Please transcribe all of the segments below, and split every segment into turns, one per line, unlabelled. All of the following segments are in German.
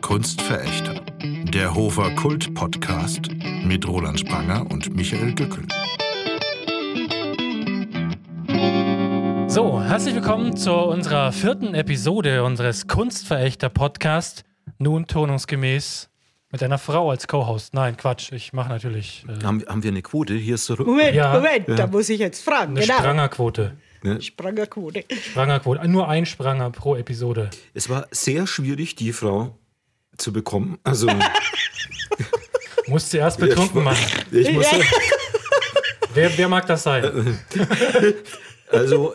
Kunstverächter. Der Hofer Kult Podcast mit Roland Spranger und Michael Dückel.
So, herzlich willkommen zu unserer vierten Episode unseres Kunstverächter Podcast. Nun tonungsgemäß mit einer Frau als Co-Host. Nein, Quatsch, ich mache natürlich äh,
Haben, haben wir eine Quote? Hier ist zurück.
Moment,
Ja.
Moment, da muss ich jetzt fragen.
eine
Genau.
Sprangerquote.
Sprangerquote.
Sprangerquote. Nur ein Spranger pro Episode.
Es war sehr schwierig, die Frau zu bekommen. Also,
Musst du erst betrunken machen.
ich muss,
Wer, wer mag das sein?
also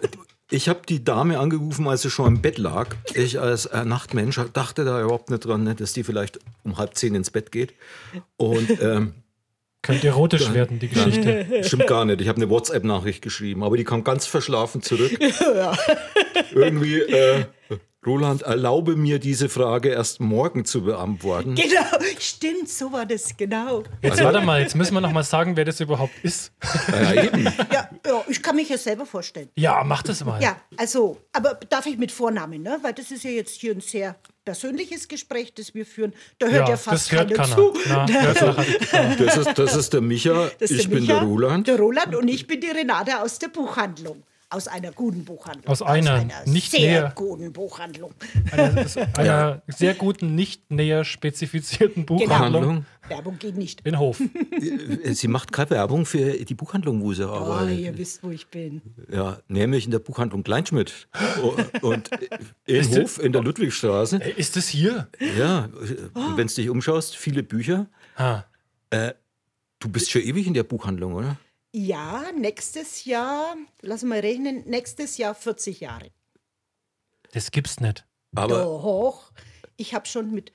ich habe die Dame angerufen, als sie schon im Bett lag. Ich als äh, Nachtmensch dachte da überhaupt nicht dran, ne, dass die vielleicht um halb zehn ins Bett geht. Und ähm,
Könnte erotisch werden, die Geschichte.
stimmt gar nicht. Ich habe eine WhatsApp-Nachricht geschrieben, aber die kam ganz verschlafen zurück. Irgendwie, äh, Roland, erlaube mir diese Frage erst morgen zu beantworten.
Genau, stimmt, so war das, genau.
Jetzt warte mal, jetzt müssen wir noch mal sagen, wer das überhaupt ist.
Ja, eben.
Ja, ja, ich kann mich ja selber vorstellen.
Ja, mach das mal.
Ja, also, aber darf ich mit Vornamen, ne? Weil das ist ja jetzt hier ein sehr persönliches Gespräch, das wir führen. Da hört ja, fast
das hört
keiner
keiner.
zu.
Na, hört nachher keiner.
Das ist, das ist der Micha,
Das ist
ich
der
bin der
Micha,
Roland.
Der Roland und ich bin die Renate aus der Buchhandlung. Aus einer guten Buchhandlung.
Aus einer, nicht
sehr
näher.
guten Buchhandlung.
Einer, einer sehr guten, nicht näher spezifizierten Buchhandlung
Handlung.
Werbung geht nicht.
in Hof.
Sie macht keine Werbung für die Buchhandlung, wo sie
Oh,
arbeitet.
ihr wisst, wo ich bin.
Ja, nämlich in der Buchhandlung Kleinschmidt. Und in
Ist
Hof in der Ludwigstraße.
Ey, Ist das hier?
Ja, wenn du dich umschaust, viele Bücher.
Ah,
Du bist schon ewig in der Buchhandlung, oder?
Ja, nächstes Jahr, lass mal rechnen, nächstes Jahr 40 Jahre.
das gibt's nicht.
Aber
Doch, ich habe schon mit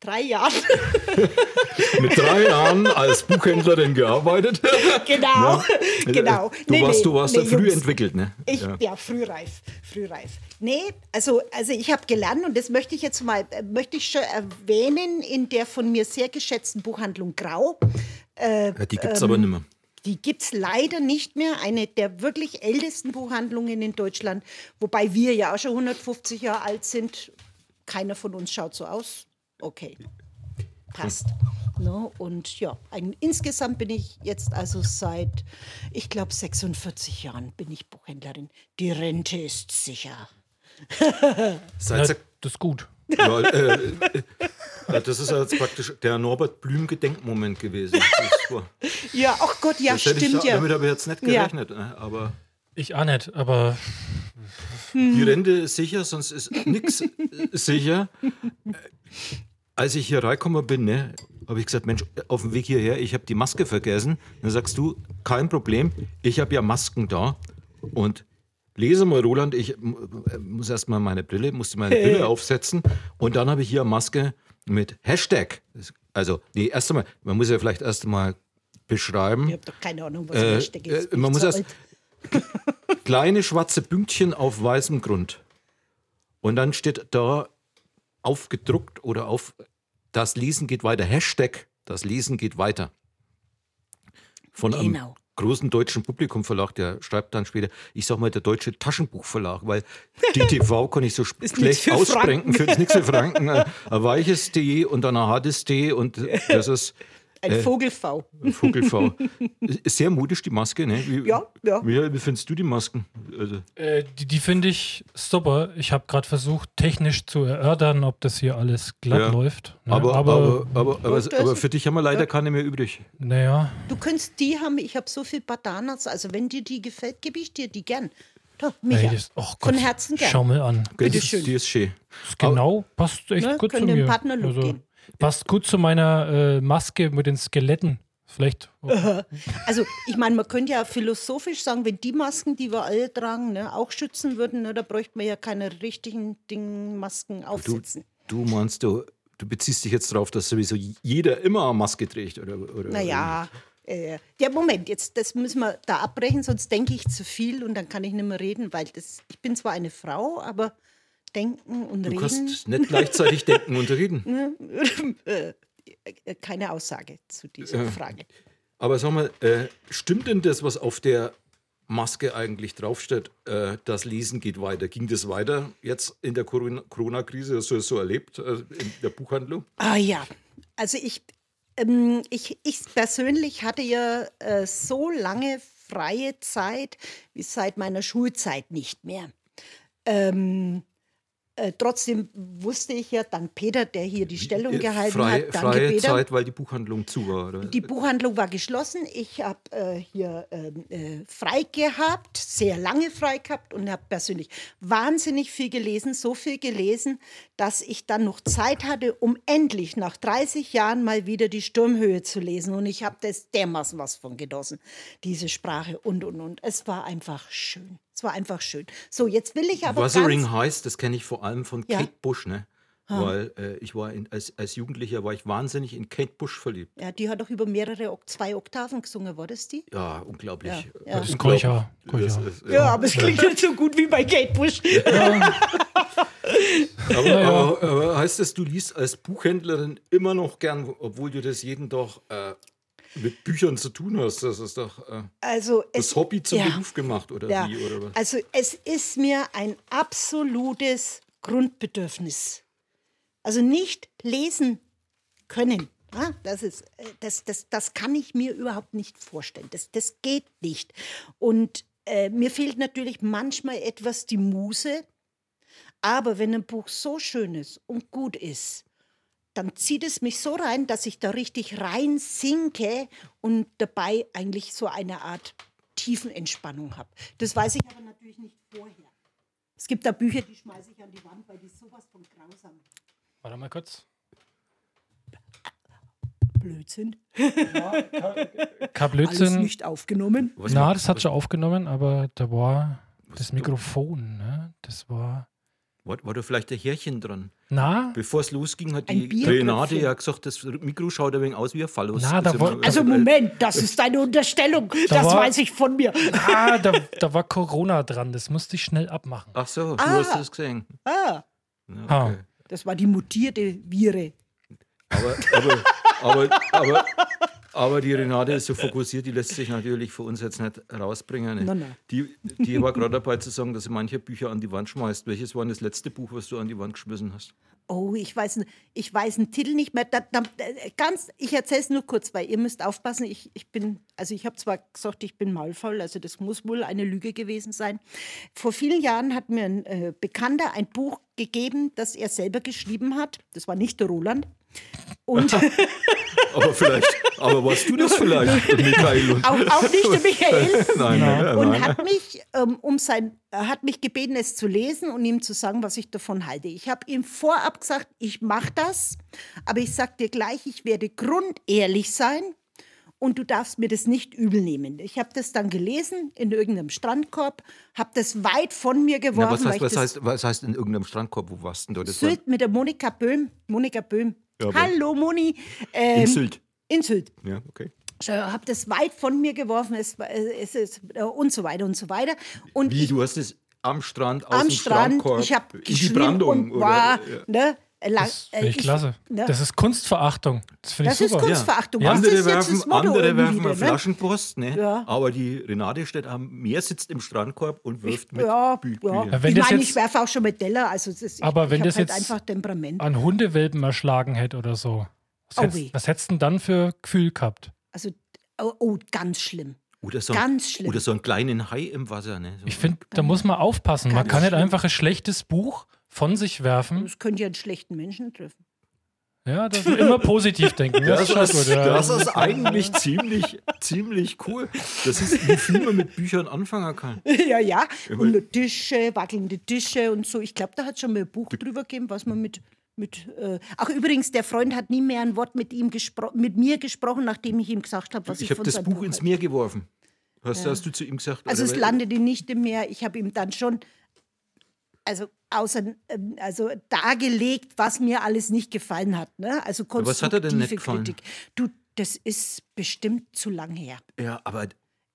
drei Jahren,
mit drei Jahren als Buchhändlerin gearbeitet.
genau, genau.
Du warst, du warst ja früh
Jungs,
entwickelt, ne?
Ich,
ja.
ja. frühreif, frühreif. Nee, also, also ich habe gelernt und das möchte ich jetzt mal, äh, möchte ich schon erwähnen, in der von mir sehr geschätzten Buchhandlung Grau.
Ja, die gibt es
ähm,
aber nicht mehr.
Die gibt es leider nicht mehr. Eine der wirklich ältesten Buchhandlungen in Deutschland, wobei wir ja auch schon 150 Jahre alt sind. Keiner von uns schaut so aus. Okay, passt. No, und ja, ein, insgesamt bin ich jetzt also seit, ich glaube, 46 Jahren bin ich Buchhändlerin. Die Rente ist sicher.
Ja, das ist gut.
Ja, äh, äh, das ist jetzt praktisch der Norbert Blüm-Gedenkmoment gewesen. Das, war,
Ja, ach Gott, ja,
das
stimmt
ich,
ja.
Damit habe ich jetzt nicht
Ja.
gerechnet. ne? Aber
Ich auch nicht, aber
die Rente ist sicher, sonst ist nichts sicher. Äh, Als ich hier reingekommen bin, ne, habe ich gesagt, Mensch, auf dem Weg hierher, ich habe die Maske vergessen. Dann sagst du, kein Problem, ich habe ja Masken da. Und lese mal, Roland, ich äh, muss erst mal meine Brille, musste meine Brille aufsetzen. Und dann habe ich hier eine Maske mit Hashtag. Also, nee, erst einmal, man muss ja vielleicht erst einmal beschreiben.
Ich habe doch keine Ahnung, was ein
Äh,
Hashtag ist.
äh, man muss erst kleine schwarze Pünktchen auf weißem Grund. Und dann steht da aufgedruckt oder auf das Lesen geht weiter. Hashtag das Lesen geht weiter. Von einem
Genau.
Großen deutschen Publikumverlag, der schreibt dann später, ich sag mal, der deutsche Taschenbuchverlag, weil DTV kann ich so schlecht
für
aussprechen,
Franken.
für nichts für Franken. Ein ein weiches D und dann ein hartes D und das ist
Ein
äh,
Vogel-V.
ein Vogelv. Ist Sehr modisch, die Maske, ne? Wie,
Ja, ja.
Wie, wie findest du die Masken? Also,
äh, die, die finde ich super. Ich habe gerade versucht, technisch zu erörtern, ob das hier alles glatt
Ja.
läuft. Ne?
aber, aber, aber, aber, aber für dich haben wir leider keine mehr übrig.
naja,
Du könntest die haben, ich habe so viel Badanas, also wenn dir die gefällt, gebe ich dir die gern. Da, Micha,
ey, das, oh Gott,
von Herzen gern.
Schau mal an.
Die ist-
Bitteschön.
Die ist schön.
Das genau, passt echt
Ne,
gut zu mir.
im Partnerlook gehen.
Passt gut zu meiner äh, Maske mit den Skeletten. Vielleicht.
Also ich meine, man könnte ja philosophisch sagen, wenn die Masken, die wir alle tragen, ne, auch schützen würden, ne, da bräuchte man ja keine richtigen Ding Masken
Du,
aufsetzen.
du meinst, du, du beziehst dich jetzt darauf, dass sowieso jeder immer eine Maske trägt? Oder, oder,
Naja, äh, der Moment, jetzt das müssen wir da abbrechen, sonst denke ich zu viel und dann kann ich nicht mehr reden, weil das, ich bin zwar eine Frau, aber denken und
Du
reden,
kannst nicht gleichzeitig denken und reden.
äh, keine Aussage zu dieser Frage.
Aber sag mal, äh, stimmt denn das, was auf der Maske eigentlich draufsteht, äh, das Lesen geht weiter. Ging das weiter jetzt in der Corona- Corona-Krise? Hast du das so erlebt äh, in der Buchhandlung?
Ah ja, also ich, ähm, ich, ich persönlich hatte ja äh, so lange freie Zeit wie seit meiner Schulzeit nicht mehr. Ähm, äh, trotzdem wusste ich ja, dank Peter, der hier die Stellung
Äh,
gehalten
frei,
hat, danke
freie
Peter.
Zeit, weil die Buchhandlung zu war. Oder?
Die Buchhandlung war geschlossen. Ich habe äh, hier ähm, äh, frei gehabt, sehr lange frei gehabt und habe persönlich wahnsinnig viel gelesen, so viel gelesen, dass ich dann noch Zeit hatte, um endlich nach 30 Jahren mal wieder die Sturmhöhe zu lesen. Und ich habe das dermaßen was von genossen, diese Sprache und und und. Es war einfach schön. Es war einfach schön. So, jetzt will ich aber
Wuthering Heights, das kenne ich vor allem von
Ja.
Kate Bush, ne? Weil äh, ich war in, als, als Jugendlicher war ich wahnsinnig in Kate Bush verliebt.
ja, die hat doch über mehrere zwei Oktaven gesungen, war das die?
Ja, unglaublich.
Ja,
Äh,
ja. Das
ist Keucher.
Das ist,
Ja, aber es klingt nicht so gut wie bei Kate Bush.
Aber, aber, aber heißt das, du liest als Buchhändlerin immer noch gern, obwohl du das jeden Tag äh, mit Büchern zu tun hast? Das ist doch äh,
Also es,
das Hobby zum
ja.
Beruf gemacht, oder
Ja,
wie? Oder was?
also es ist mir ein absolutes Grundbedürfnis. Also nicht lesen können. Ja, das, ist, äh, das, das, das kann ich mir überhaupt nicht vorstellen. Das, das geht nicht. Und äh, mir fehlt natürlich manchmal etwas die Muse. Aber wenn ein Buch so schön ist und gut ist, dann zieht es mich so rein, dass ich da richtig rein sinke und dabei eigentlich so eine Art Tiefenentspannung habe. Das weiß ich aber natürlich nicht vorher. Es gibt da Bücher, die schmeiße ich an die Wand, weil die sowas von grausam
Warte mal kurz.
blöd sind.
Kein
Alles
Blödsinn.
nicht aufgenommen.
Na, das hat schon aufgenommen, aber da war das Mikrofon, ne? Das war.
War, war da vielleicht ein Härchen dran?
Na,
Bevor es losging, hat
Ein
die. Renate ja gesagt, das Mikro schaut ein wenig aus wie ein Phallus.
Na, da
immer-
Also Moment, das ist deine Unterstellung. Das
war-
weiß ich von mir.
ah, da, da war Corona dran. Das musste ich schnell abmachen.
Ach so, du
Ah.
hast das gesehen.
Ah,
Ja,
Ah.
okay.
das war die mutierte Viren.
Aber, aber, aber, aber, aber die Renate ist so fokussiert, die lässt sich natürlich für uns jetzt nicht rausbringen. Ne?
Nein, nein.
Die, die war gerade dabei zu sagen, dass sie manche Bücher an die Wand schmeißt. Welches war denn das letzte Buch, was du an die Wand geschmissen hast?
Oh, ich weiß, ich weiß den Titel nicht mehr. Da, da, äh, ganz, ich erzähle es nur kurz, weil ihr müsst aufpassen. Ich, ich bin, also ich habe zwar gesagt, ich bin maulfaul, also das muss wohl eine Lüge gewesen sein. Vor vielen Jahren hat mir ein äh, Bekannter ein Buch gegeben, das er selber geschrieben hat. Das war nicht der Roland. Und
Aber vielleicht, aber warst du das vielleicht, Michael? Und,
auch, auch nicht der Michael.
nein, nein,
und
nein.
hat mich ähm, um sein hat mich gebeten es zu lesen und ihm zu sagen, was ich davon halte. Ich habe ihm vorab gesagt, ich mache das, aber ich sage dir gleich, ich werde grundehrlich sein und du darfst mir das nicht übel nehmen. Ich habe das dann gelesen in irgendeinem Strandkorb, habe das weit von mir
Na,
geworfen.
was,
weil
heißt, was,
das
heißt, was heißt in irgendeinem Strandkorb? Wo warst denn du? Das war
Sylt mit der Monika Böhm. Monika Böhm.
Ja,
Hallo Moni. Ähm,
in Sylt.
In Sylt.
Ja, okay.
Ich habe das weit von mir geworfen es, war- es ist, äh, und so weiter und so weiter. Und
Wie,
ich,
du hast es am Strand, aus
am
dem
Strand,
Strandkorb
ich habe
in die Brandung.
und war,
oder?
ne, lang,
Das finde ich
äh,
klasse.
ne,
Das ist Kunstverachtung. Das finde ich
das ist
super.
Kunstverachtung.
Ja.
Das
Andere
ist jetzt
werfen,
das Motto
andere werfen
wieder,
eine
ne?
Flaschenpost, ne?
Ja.
aber die Renate steht am Meer, sitzt im Strandkorb und wirft mit
Ja,
Bü-
ja.
Wenn
ich meine, ich werfe auch schon mit Teller. Also das, ich,
Aber wenn
ich hab
das
halt
jetzt
einfach Temperament.
An Hundewelpen erschlagen hätte oder so. Was,
Oh
hättest, was hättest du denn dann für Gefühl gehabt?
Also, oh, oh, ganz schlimm.
Oder so,
Ganz schlimm.
oder so einen kleinen Hai im Wasser. Ne? So.
Ich finde, da muss man aufpassen. Man kann nicht
schlimm.
einfach ein schlechtes Buch von sich werfen.
Das könnte ja einen schlechten Menschen treffen.
Ja, das ist immer positiv denken. Das,
Das,
ist gut. Ja.
das ist eigentlich ziemlich, ziemlich cool. Das ist, wie viel man mit Büchern anfangen kann.
ja, ja. Und Tische, wackelnde Tische und so. Ich glaube, da hat schon mal ein Buch drüber gegeben, was man mit. mit äh Ach, übrigens, der Freund hat nie mehr ein Wort mit, ihm gespro mit mir gesprochen, nachdem ich ihm gesagt habe, was ich,
Ich habe
von
das
seinem
Buch ins
halte.
Meer geworfen. Hast, hast du zu ihm gesagt?
Also, es landete nicht im Meer. Ich habe ihm dann schon. Also, außer, ähm, also dargelegt, was mir alles nicht gefallen hat. Ne? Also
was hat er denn nicht
konstruktive
gefallen?
Kritik. Du, das ist bestimmt zu lang her.
Ja, aber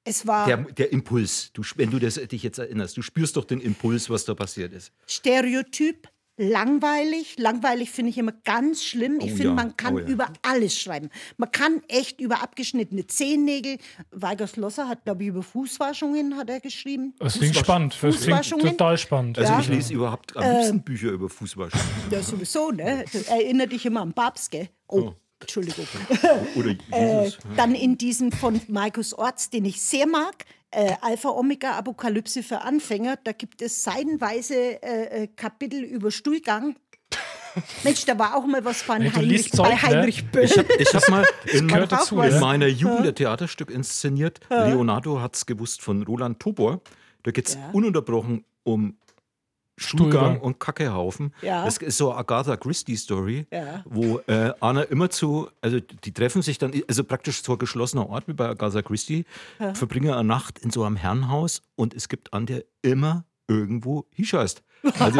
Es war
der, der Impuls, du, wenn du das, dich jetzt erinnerst, du spürst doch den Impuls, was da passiert ist.
Stereotyp, langweilig. Langweilig finde ich immer ganz schlimm. Ich
Oh
finde,
ja,
man kann
oh ja.
über alles schreiben. Man kann echt über abgeschnittene Zehennägel. Weigers Losser hat, glaube ich, über Fußwaschungen hat er geschrieben.
Das klingt spannend. Das klingt
Fußwaschungen?
total spannend.
Also
Ja.
ich lese überhaupt am
Äh.
liebsten Bücher über Fußwaschen.
Ja, sowieso, ne? Das erinnert dich immer an Papst, gell? Oh, Entschuldigung.
Oder
Äh,
Jesus.
dann in diesem von Markus Orts, den ich sehr mag, äh, Alpha Omega Apokalypse für Anfänger, da gibt es seidenweise äh, äh, Kapitel über Stuhlgang. Mensch, da war auch mal was von
Hey,
Heinrich,
Zeug,
bei
ne?
Heinrich Böll.
Ich habe hab mal in, mein-
dazu,
in meiner Jugend ein Theaterstück inszeniert. Leonardo hat es gewusst von Roland Tobor. Da geht es
Ja.
ununterbrochen um Stuhlgang, und Kackehaufen.
Ja.
Das ist so Agatha Christie-Story,
Ja.
wo äh, Anna immer zu, also die treffen sich dann, also praktisch so ein geschlossener Ort wie bei Agatha Christie, verbringen eine Nacht in so einem Herrenhaus und es gibt an der immer irgendwo hinscheißt. Also,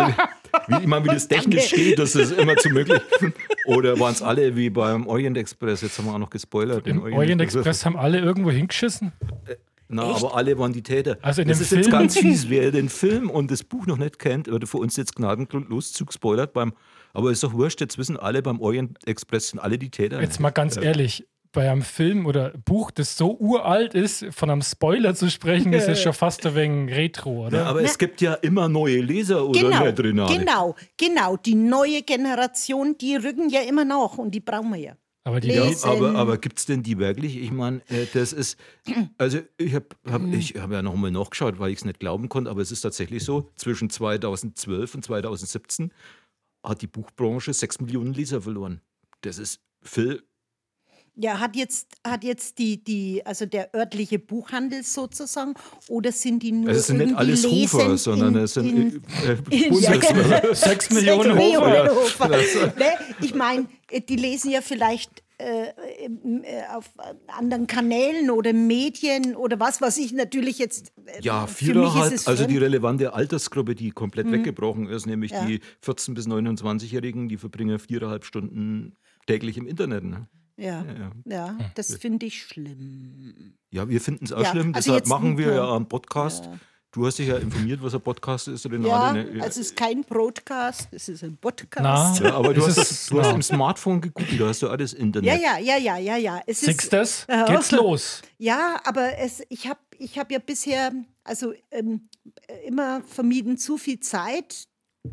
wie, ich meine, wie das technisch
Danke.
geht, das ist immer zu möglich. Oder waren es alle wie beim Orient Express? Jetzt haben wir auch noch gespoilert.
Im Orient Express haben alle irgendwo hingeschissen.
Na, aber alle waren die Täter.
Also in
das
dem
ist jetzt
Film-
ganz fies. Wer den Film und das Buch noch nicht kennt, wird für uns jetzt gnadenlos zugespoilert. Beim, aber ist doch wurscht, jetzt wissen alle, beim Orient Express sind alle die Täter.
Jetzt mal ganz ehrlich, bei einem Film oder Buch, das so uralt ist, von einem Spoiler zu sprechen, ist ja schon fast ein wenig retro, oder?
Ja, aber es gibt ja immer neue Leser oder
Genau,
Renate?
genau, genau. Die neue Generation, die rücken ja immer nach und die brauchen wir ja.
Aber die
Lesen.
aber, aber gibt es denn die wirklich? Ich meine, äh, das ist, also ich habe hab, ich hab ja nochmal nachgeschaut, weil ich es nicht glauben konnte, aber es ist tatsächlich so, zwischen 2012 und 2017 hat die Buchbranche 6 Millionen Leser verloren. Das ist viel.
Ja, hat jetzt, hat jetzt die, die, also der örtliche Buchhandel sozusagen, oder sind die nur
es sind nicht alles Hofer, sondern
in-
es sind
in-
äh, äh,
in-
Bundesländer.
Sechs Millionen Hofer.
Hofer. ne? Ich meine, die lesen ja vielleicht äh, äh, auf äh, anderen Kanälen oder Medien oder was, was ich natürlich jetzt. äh,
Ja, viereinhalb,
es
also die relevante Altersgruppe, die komplett weggebrochen ist, nämlich die 14- bis 29-Jährigen, die verbringen viereinhalb Stunden täglich im Internet. Ne?
Ja,
ja.
ja, das finde ich schlimm.
Ja, wir finden es auch
Ja,
schlimm,
also
deshalb machen wir ja einen Podcast. Du hast dich ja informiert, was ein Podcast ist, Renate.
Ja,
ne?
also es ist kein Broadcast, es ist ein
Na,
Podcast.
ja, aber du hast, das, du hast
na.
im Smartphone gegoogelt, da hast du alles Internet.
Ja, ja, ja, ja, ja, ja. Es
Siehst
ist,
das?
Ja.
Geht's los.
Ja, aber es, ich habe ich hab ja bisher also ähm, äh, immer vermieden, zu viel Zeit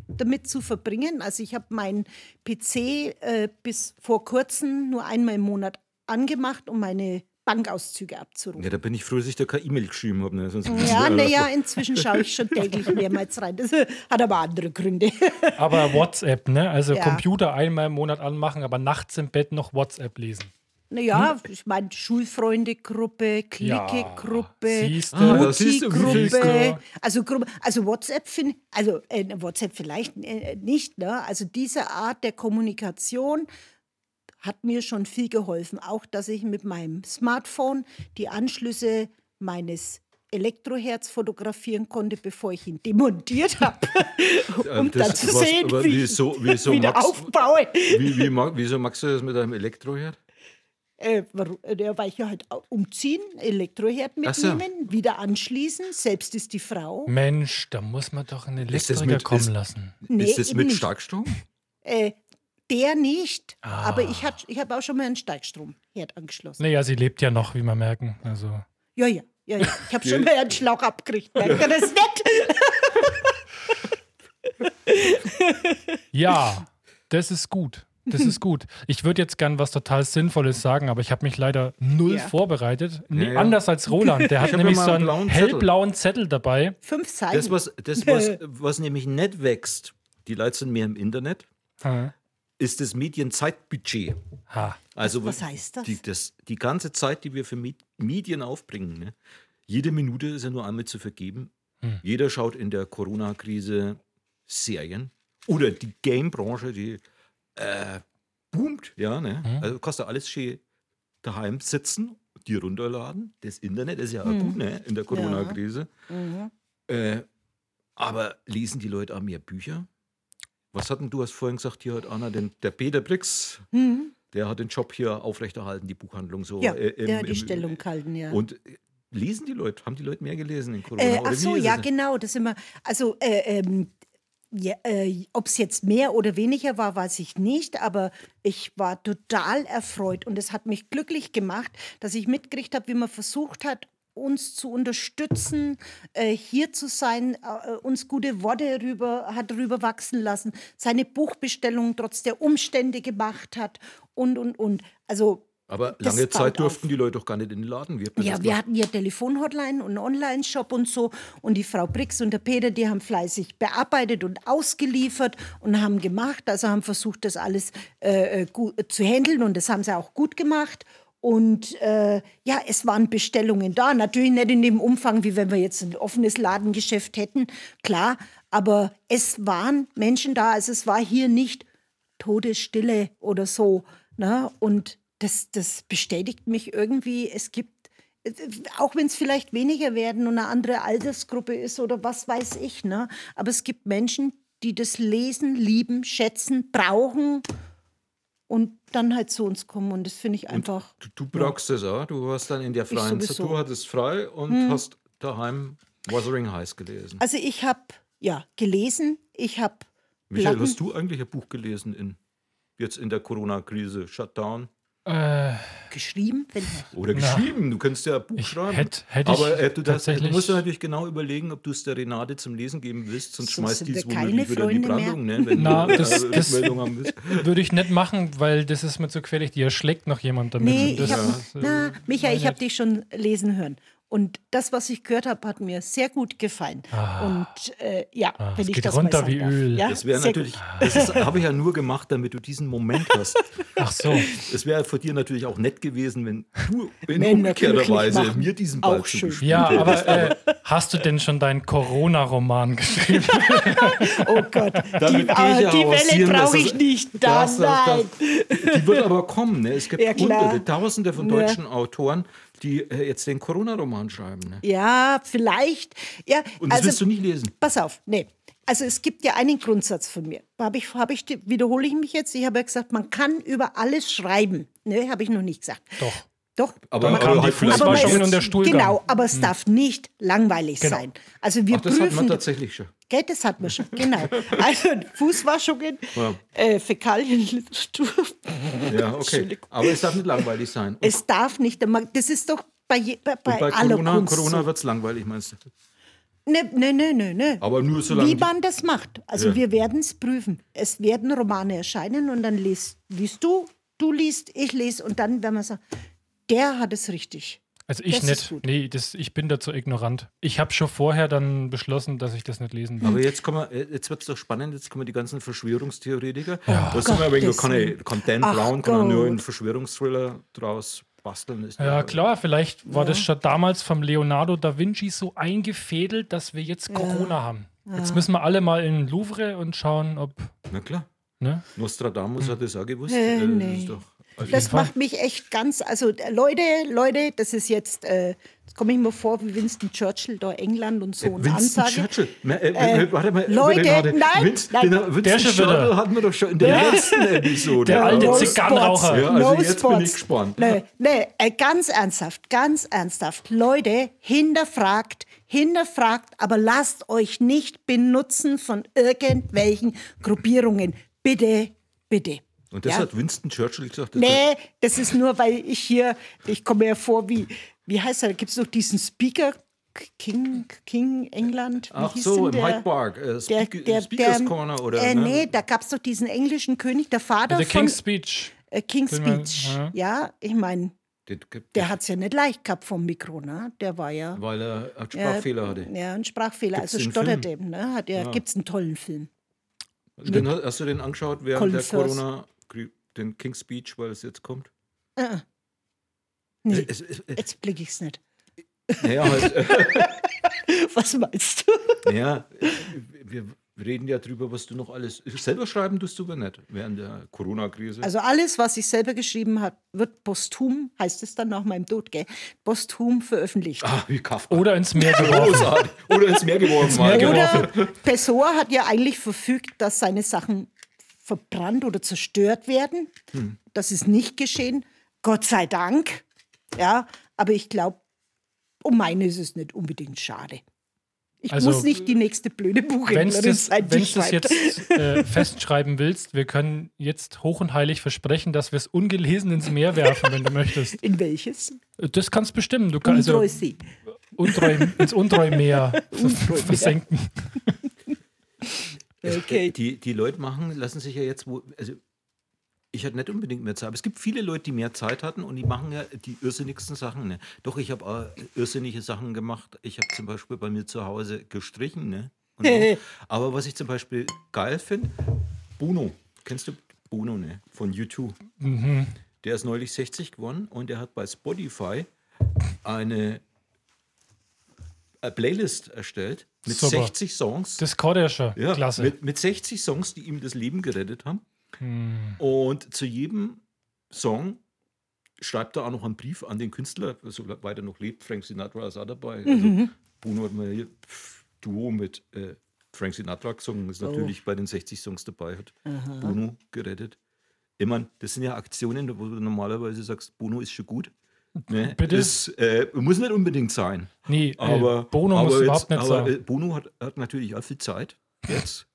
damit zu verbringen. Also ich habe meinen PC äh, bis vor kurzem nur einmal im Monat angemacht, um meine Bankauszüge abzurufen.
Ja, da bin ich froh, dass ich da keine E-Mail geschrieben habe. Ne? Sonst
Ja, naja, inzwischen schaue ich schon täglich mehrmals rein. Das hat aber andere Gründe.
Aber WhatsApp, ne? Also
Ja.
Computer einmal im Monat anmachen, aber nachts im Bett noch WhatsApp lesen.
Naja, ich meine, Schulfreunde-Gruppe, Clique-Gruppe,
viel
Mutti-Gruppe. Also, Gruppe, also WhatsApp finde also äh, WhatsApp vielleicht äh, nicht, ne? Also diese Art der Kommunikation hat mir schon viel geholfen. Auch, dass ich mit meinem Smartphone die Anschlüsse meines Elektroherz fotografieren konnte, bevor ich ihn demontiert habe, um
das-
dann zu
was-
sehen, wie ich
wieso- wieso
wieder
magst-
aufbaue.
Wie, wie, wieso magst du das mit einem Elektroherd?
Äh, warum- äh, ja, weil ich ja halt umziehen, Elektroherd
Ach so.
mitnehmen, wieder anschließen, selbst ist die Frau.
Mensch, da muss man doch einen Elektriker
mit-
kommen
ist-
lassen.
Nee,
ist das
eben
mit
nicht.
Starkstrom?
Äh, der nicht,
Ah.
aber ich, hat- ich habe auch schon mal einen Steigstromherd angeschlossen.
Naja, sie lebt ja noch, wie wir merken. Also.
Ja, ja, ja, ja. Ich habe schon mal einen Schlauch abgekriegt. Merkt ihr das nicht?
Ja, das ist gut. Das ist gut. Ich würde jetzt gern was total Sinnvolles sagen, aber ich habe mich leider null
Ja.
vorbereitet. Nee,
Ja, ja.
Anders als Roland. Der hat nämlich
immer
so
einen
einen
blauen Zettel.
hellblauen Zettel dabei.
Fünf Seiten.
Das, was, das was, was nämlich nicht wächst, die Leute sind mehr im Internet,
Ha.
ist das Medienzeitbudget.
Ha.
Also
Was heißt das?
Die, das, die ganze Zeit, die wir für Med- Medien aufbringen, ne? jede Minute ist ja nur einmal zu vergeben.
Hm.
Jeder schaut in der Corona-Krise Serien. Oder die Game-Branche, die äh, boomt. Ja, ne?
Hm.
Also du alles schön daheim sitzen, dir runterladen. Das Internet ist ja auch
Hm.
gut ne? in der Corona-Krise.
Mhm.
Äh, aber lesen die Leute auch mehr Bücher? Was hatten du hast vorhin gesagt, hier hat Anna, den, der Peter Brix,
Mhm.
der hat den Job hier aufrechterhalten, die Buchhandlung so.
Ja,
äh, im-
der hat die
im-
Stellung gehalten, ja.
Und äh, lesen die Leute, haben die Leute mehr gelesen in Corona?
Äh, ach so, ja, genau, das immer. Also, äh, ähm, ja, äh, ob es jetzt mehr oder weniger war, weiß ich nicht, aber ich war total erfreut und es hat mich glücklich gemacht, dass ich mitgekriegt habe, wie man versucht hat, uns zu unterstützen, äh, hier zu sein, äh, uns gute Worte rüber, hat rüber wachsen lassen, seine Buchbestellung trotz der Umstände gemacht hat und, und, und. Also
Aber
Das
lange Zeit durften
auf.
die Leute doch gar nicht in den Laden. Man
ja, wir
gemacht?
hatten ja Telefonhotline und Online-Shop und so. Und die Frau Brix und der Peter, die haben fleißig bearbeitet und ausgeliefert und haben gemacht. Also haben versucht, das alles äh, äh, gut, zu handeln und das haben sie auch gut gemacht. Und äh, ja, es waren Bestellungen da. Natürlich nicht in dem Umfang, wie wenn wir jetzt ein offenes Ladengeschäft hätten, klar. Aber es waren Menschen da. Also es war hier nicht Todesstille oder so. Ne? Und das, das bestätigt mich irgendwie. Es gibt, äh, auch wenn es vielleicht weniger werden und eine andere Altersgruppe ist oder was weiß ich, ne? aber es gibt Menschen, die das lesen, lieben, schätzen, brauchen und dann halt zu uns kommen. Und das finde ich einfach.
Du, du brauchst das auch. Du warst dann in der freien.
Hm.
du hattest frei und hast daheim Wuthering Heights gelesen.
Also ich habe ja gelesen, ich habe
Michael,
Platten-
hast du eigentlich ein Buch gelesen in, jetzt in der Corona-Krise? Shutdown?
Äh,
geschrieben, wenn
Oder geschrieben? Du könntest ja ein Buch
Ich
schreiben.
hätt- hätt ich
Aber äh, du, das, du musst ja natürlich genau überlegen, ob du es der Renate zum Lesen geben willst, sonst
Sonst
schmeißt die es womöglich wieder in die. Brandung, ne, wenn
Na,
du
das-
äh,
das-
Rückmeldung haben willst.
würde ich nicht machen, weil das ist mir zu gefährlich. Die erschlägt noch jemand damit.
Nee,
das,
ich hab,
äh,
na, Micha, ich habe dich schon lesen hören. Und das, was ich gehört habe, hat mir sehr gut gefallen. Und äh, ja,
Ah,
wenn
es
ich
geht
das
runter
mal sagen
wie. Öl.
Ja,
Das wäre natürlich,
gut.
das habe ich ja nur gemacht, damit du diesen Moment hast.
Ach so.
Es wäre für dir natürlich auch nett gewesen, wenn du in umgekehrter Weise mir diesen Ball
Auch schön.
zugespielt
Ja, aber äh, hast du denn schon deinen Corona-Roman geschrieben?
Oh Gott, die,
Damit gehe
ah,
ich ja
die Welle brauche ich
das-
nicht. Da,
Das- das-
nein.
Die wird aber kommen. Ne? Es gibt
Ja,
hunderte, tausende von
Ja.
deutschen Autoren, die äh, jetzt den Corona-Roman schreiben. Ne?
Ja, vielleicht. Ja,
Und das
also,
willst du nicht lesen.
Pass auf, nee. Also es gibt ja einen Grundsatz von mir. Hab ich, hab ich, wiederhole ich mich jetzt. Ich habe ja gesagt, man kann über alles schreiben. Ne, habe ich noch nicht gesagt.
Doch.
Doch.
Aber,
die
halt vielleicht
Aber es-
Fußwaschung
jetzt-
und der Stuhlgang.
Genau, aber es darf nicht langweilig
Genau.
sein. Also wir
Ach, das hat man
prüfen.
tatsächlich schon.
Gell, das hat man schon, genau. Also Fußwaschungen,
Ja.
äh, Fäkalienliteratur.
Ja, okay. Aber es darf nicht langweilig sein. Und,
Es darf nicht, das ist doch bei, je, bei, bei,
bei
aller
Corona,
Kunst
Corona
so.
wird es langweilig, meinst du?
Ne, ne, ne, ne, ne.
Aber nur solange
Wie
die-
man das macht. Also
Ja.
wir werden es prüfen. Es werden Romane erscheinen und dann liest, liest du, du liest, ich lese und dann werden wir sagen, der hat es richtig.
Also ich
Das
nicht. Nee, das, ich bin dazu ignorant. Ich habe schon vorher dann beschlossen, dass ich das nicht lesen will.
Aber jetzt, äh, jetzt wird es doch spannend, jetzt kommen die ganzen Verschwörungstheoretiker. Das sind wir wegen, da kann, ich, kann Dan
Ach
Brown kann er nur einen Verschwörungsthriller draus basteln. Ist
Ja, klar, vielleicht war das schon damals vom Leonardo da Vinci so eingefädelt, dass wir jetzt Corona haben. Jetzt müssen wir alle mal in den Louvre und schauen, ob.
Na klar.
Ne?
Nostradamus hat das auch gewusst.
Äh,
Äh,
nee.
Das ist doch,
Das macht mich echt ganz, also äh, Leute, Leute, das ist jetzt, äh, jetzt komme ich mir vor wie Winston Churchill da England und so eine
Winston
Ansage.
Churchill. Na, äh, äh, warte mal,
Leute, nein,
Winston,
nein.
Den, Winston
Der.
Churchill hatten wir doch schon in der letzten Episode.
Der alte
Ja.
No
Zigarrenraucher.
Ja, also
no
jetzt bin
spots.
ich gespannt.
Nee, nee, äh, ganz ernsthaft, ganz ernsthaft. Leute, hinterfragt, hinterfragt, aber lasst euch nicht benutzen von irgendwelchen Gruppierungen. Bitte, bitte.
Und das
Ja?
hat Winston Churchill gesagt. das
Nee, das ist nur, weil ich hier, ich komme mir vor, wie, wie heißt er, da gibt es noch diesen Speaker, King, King England. Wie
Ach
hieß
so,
denn
im
der?
Hyde Park. Äh,
Der, der,
Speakers
der,
Corner oder.
Äh,
ne?
nee, da gab es doch diesen englischen König, der Vater
Der
von
King's Speech.
äh, King's Speech.
ja.
Ja, ich meine, der hat es ja nicht leicht gehabt vom Mikro, ne? Der war ja.
Weil er einen Sprachfehler hatte.
Ja, ein Sprachfehler,
Gibt's
also stottert eben, ne? Hat ja, Gibt es einen tollen Film.
Den, hast du den angeschaut während
Colin
der
Firth.
Den King's Speech, weil es jetzt kommt?
Nee,
Es, es, es,
jetzt blicke ich es nicht.
naja, halt, äh,
Was meinst du?
naja, wir reden ja drüber, was du noch alles. Selber schreiben tust du aber nicht während der Corona-Krise.
Also alles, was ich selber geschrieben habe, wird posthum, heißt es dann nach meinem Tod, gell? Posthum veröffentlicht.
ah, wie Kafka.
Oder ins Meer geworfen.
Oder ins Meer geworfen.
Meer
Alter.
geworfen.
Oder Pessoa hat ja eigentlich verfügt, dass seine Sachen verbrannt oder zerstört werden.
Hm.
Das ist nicht geschehen. Gott sei Dank. Ja, aber ich glaube, um meine ist es nicht unbedingt schade. Ich
Also,
muss nicht die nächste blöde
Wenn du
Buchhändlerin
das,
sein, die
wenn's das jetzt äh, festschreiben willst, wir können jetzt hoch und heilig versprechen, dass wir es ungelesen ins Meer werfen, wenn du möchtest.
In welches?
Das kannst du bestimmen. Du kannst also
Untreu
untreu, ins Untreumeer
Untreumeer.
versenken.
Okay.
Die, die Leute machen, lassen sich ja jetzt, wo, also ich hatte nicht unbedingt mehr Zeit, aber es gibt viele Leute, die mehr Zeit hatten und die machen ja die irrsinnigsten Sachen. Ne? Doch, ich habe auch irrsinnige Sachen gemacht. Ich habe zum Beispiel bei mir zu Hause gestrichen. Ne? Und aber was ich zum Beispiel geil finde, Bono. Kennst du Bono, ne? Von U2. Der ist neulich 60 geworden und der hat bei Spotify eine, eine Playlist erstellt mit
Super.
60 Songs.
Das Kordische.
Ja,
Klasse.
Mit, mit 60 Songs, die ihm das Leben gerettet haben. Und zu jedem Song schreibt er auch noch einen Brief an den Künstler, soweit er noch lebt. Frank Sinatra ist auch dabei. Also Bruno hat mal hier Duo mit äh, Frank Sinatra gesungen, ist natürlich bei den 60 Songs dabei, hat Bruno gerettet. Ich meine, das sind ja Aktionen, wo du normalerweise sagst, Bono ist schon gut. Ne?
Bitte?
Das äh, muss nicht unbedingt sein.
Nee, äh,
Aber
Bono
aber
muss
jetzt,
überhaupt nicht
aber,
sagen.
äh, Bono hat, hat natürlich auch viel Zeit jetzt.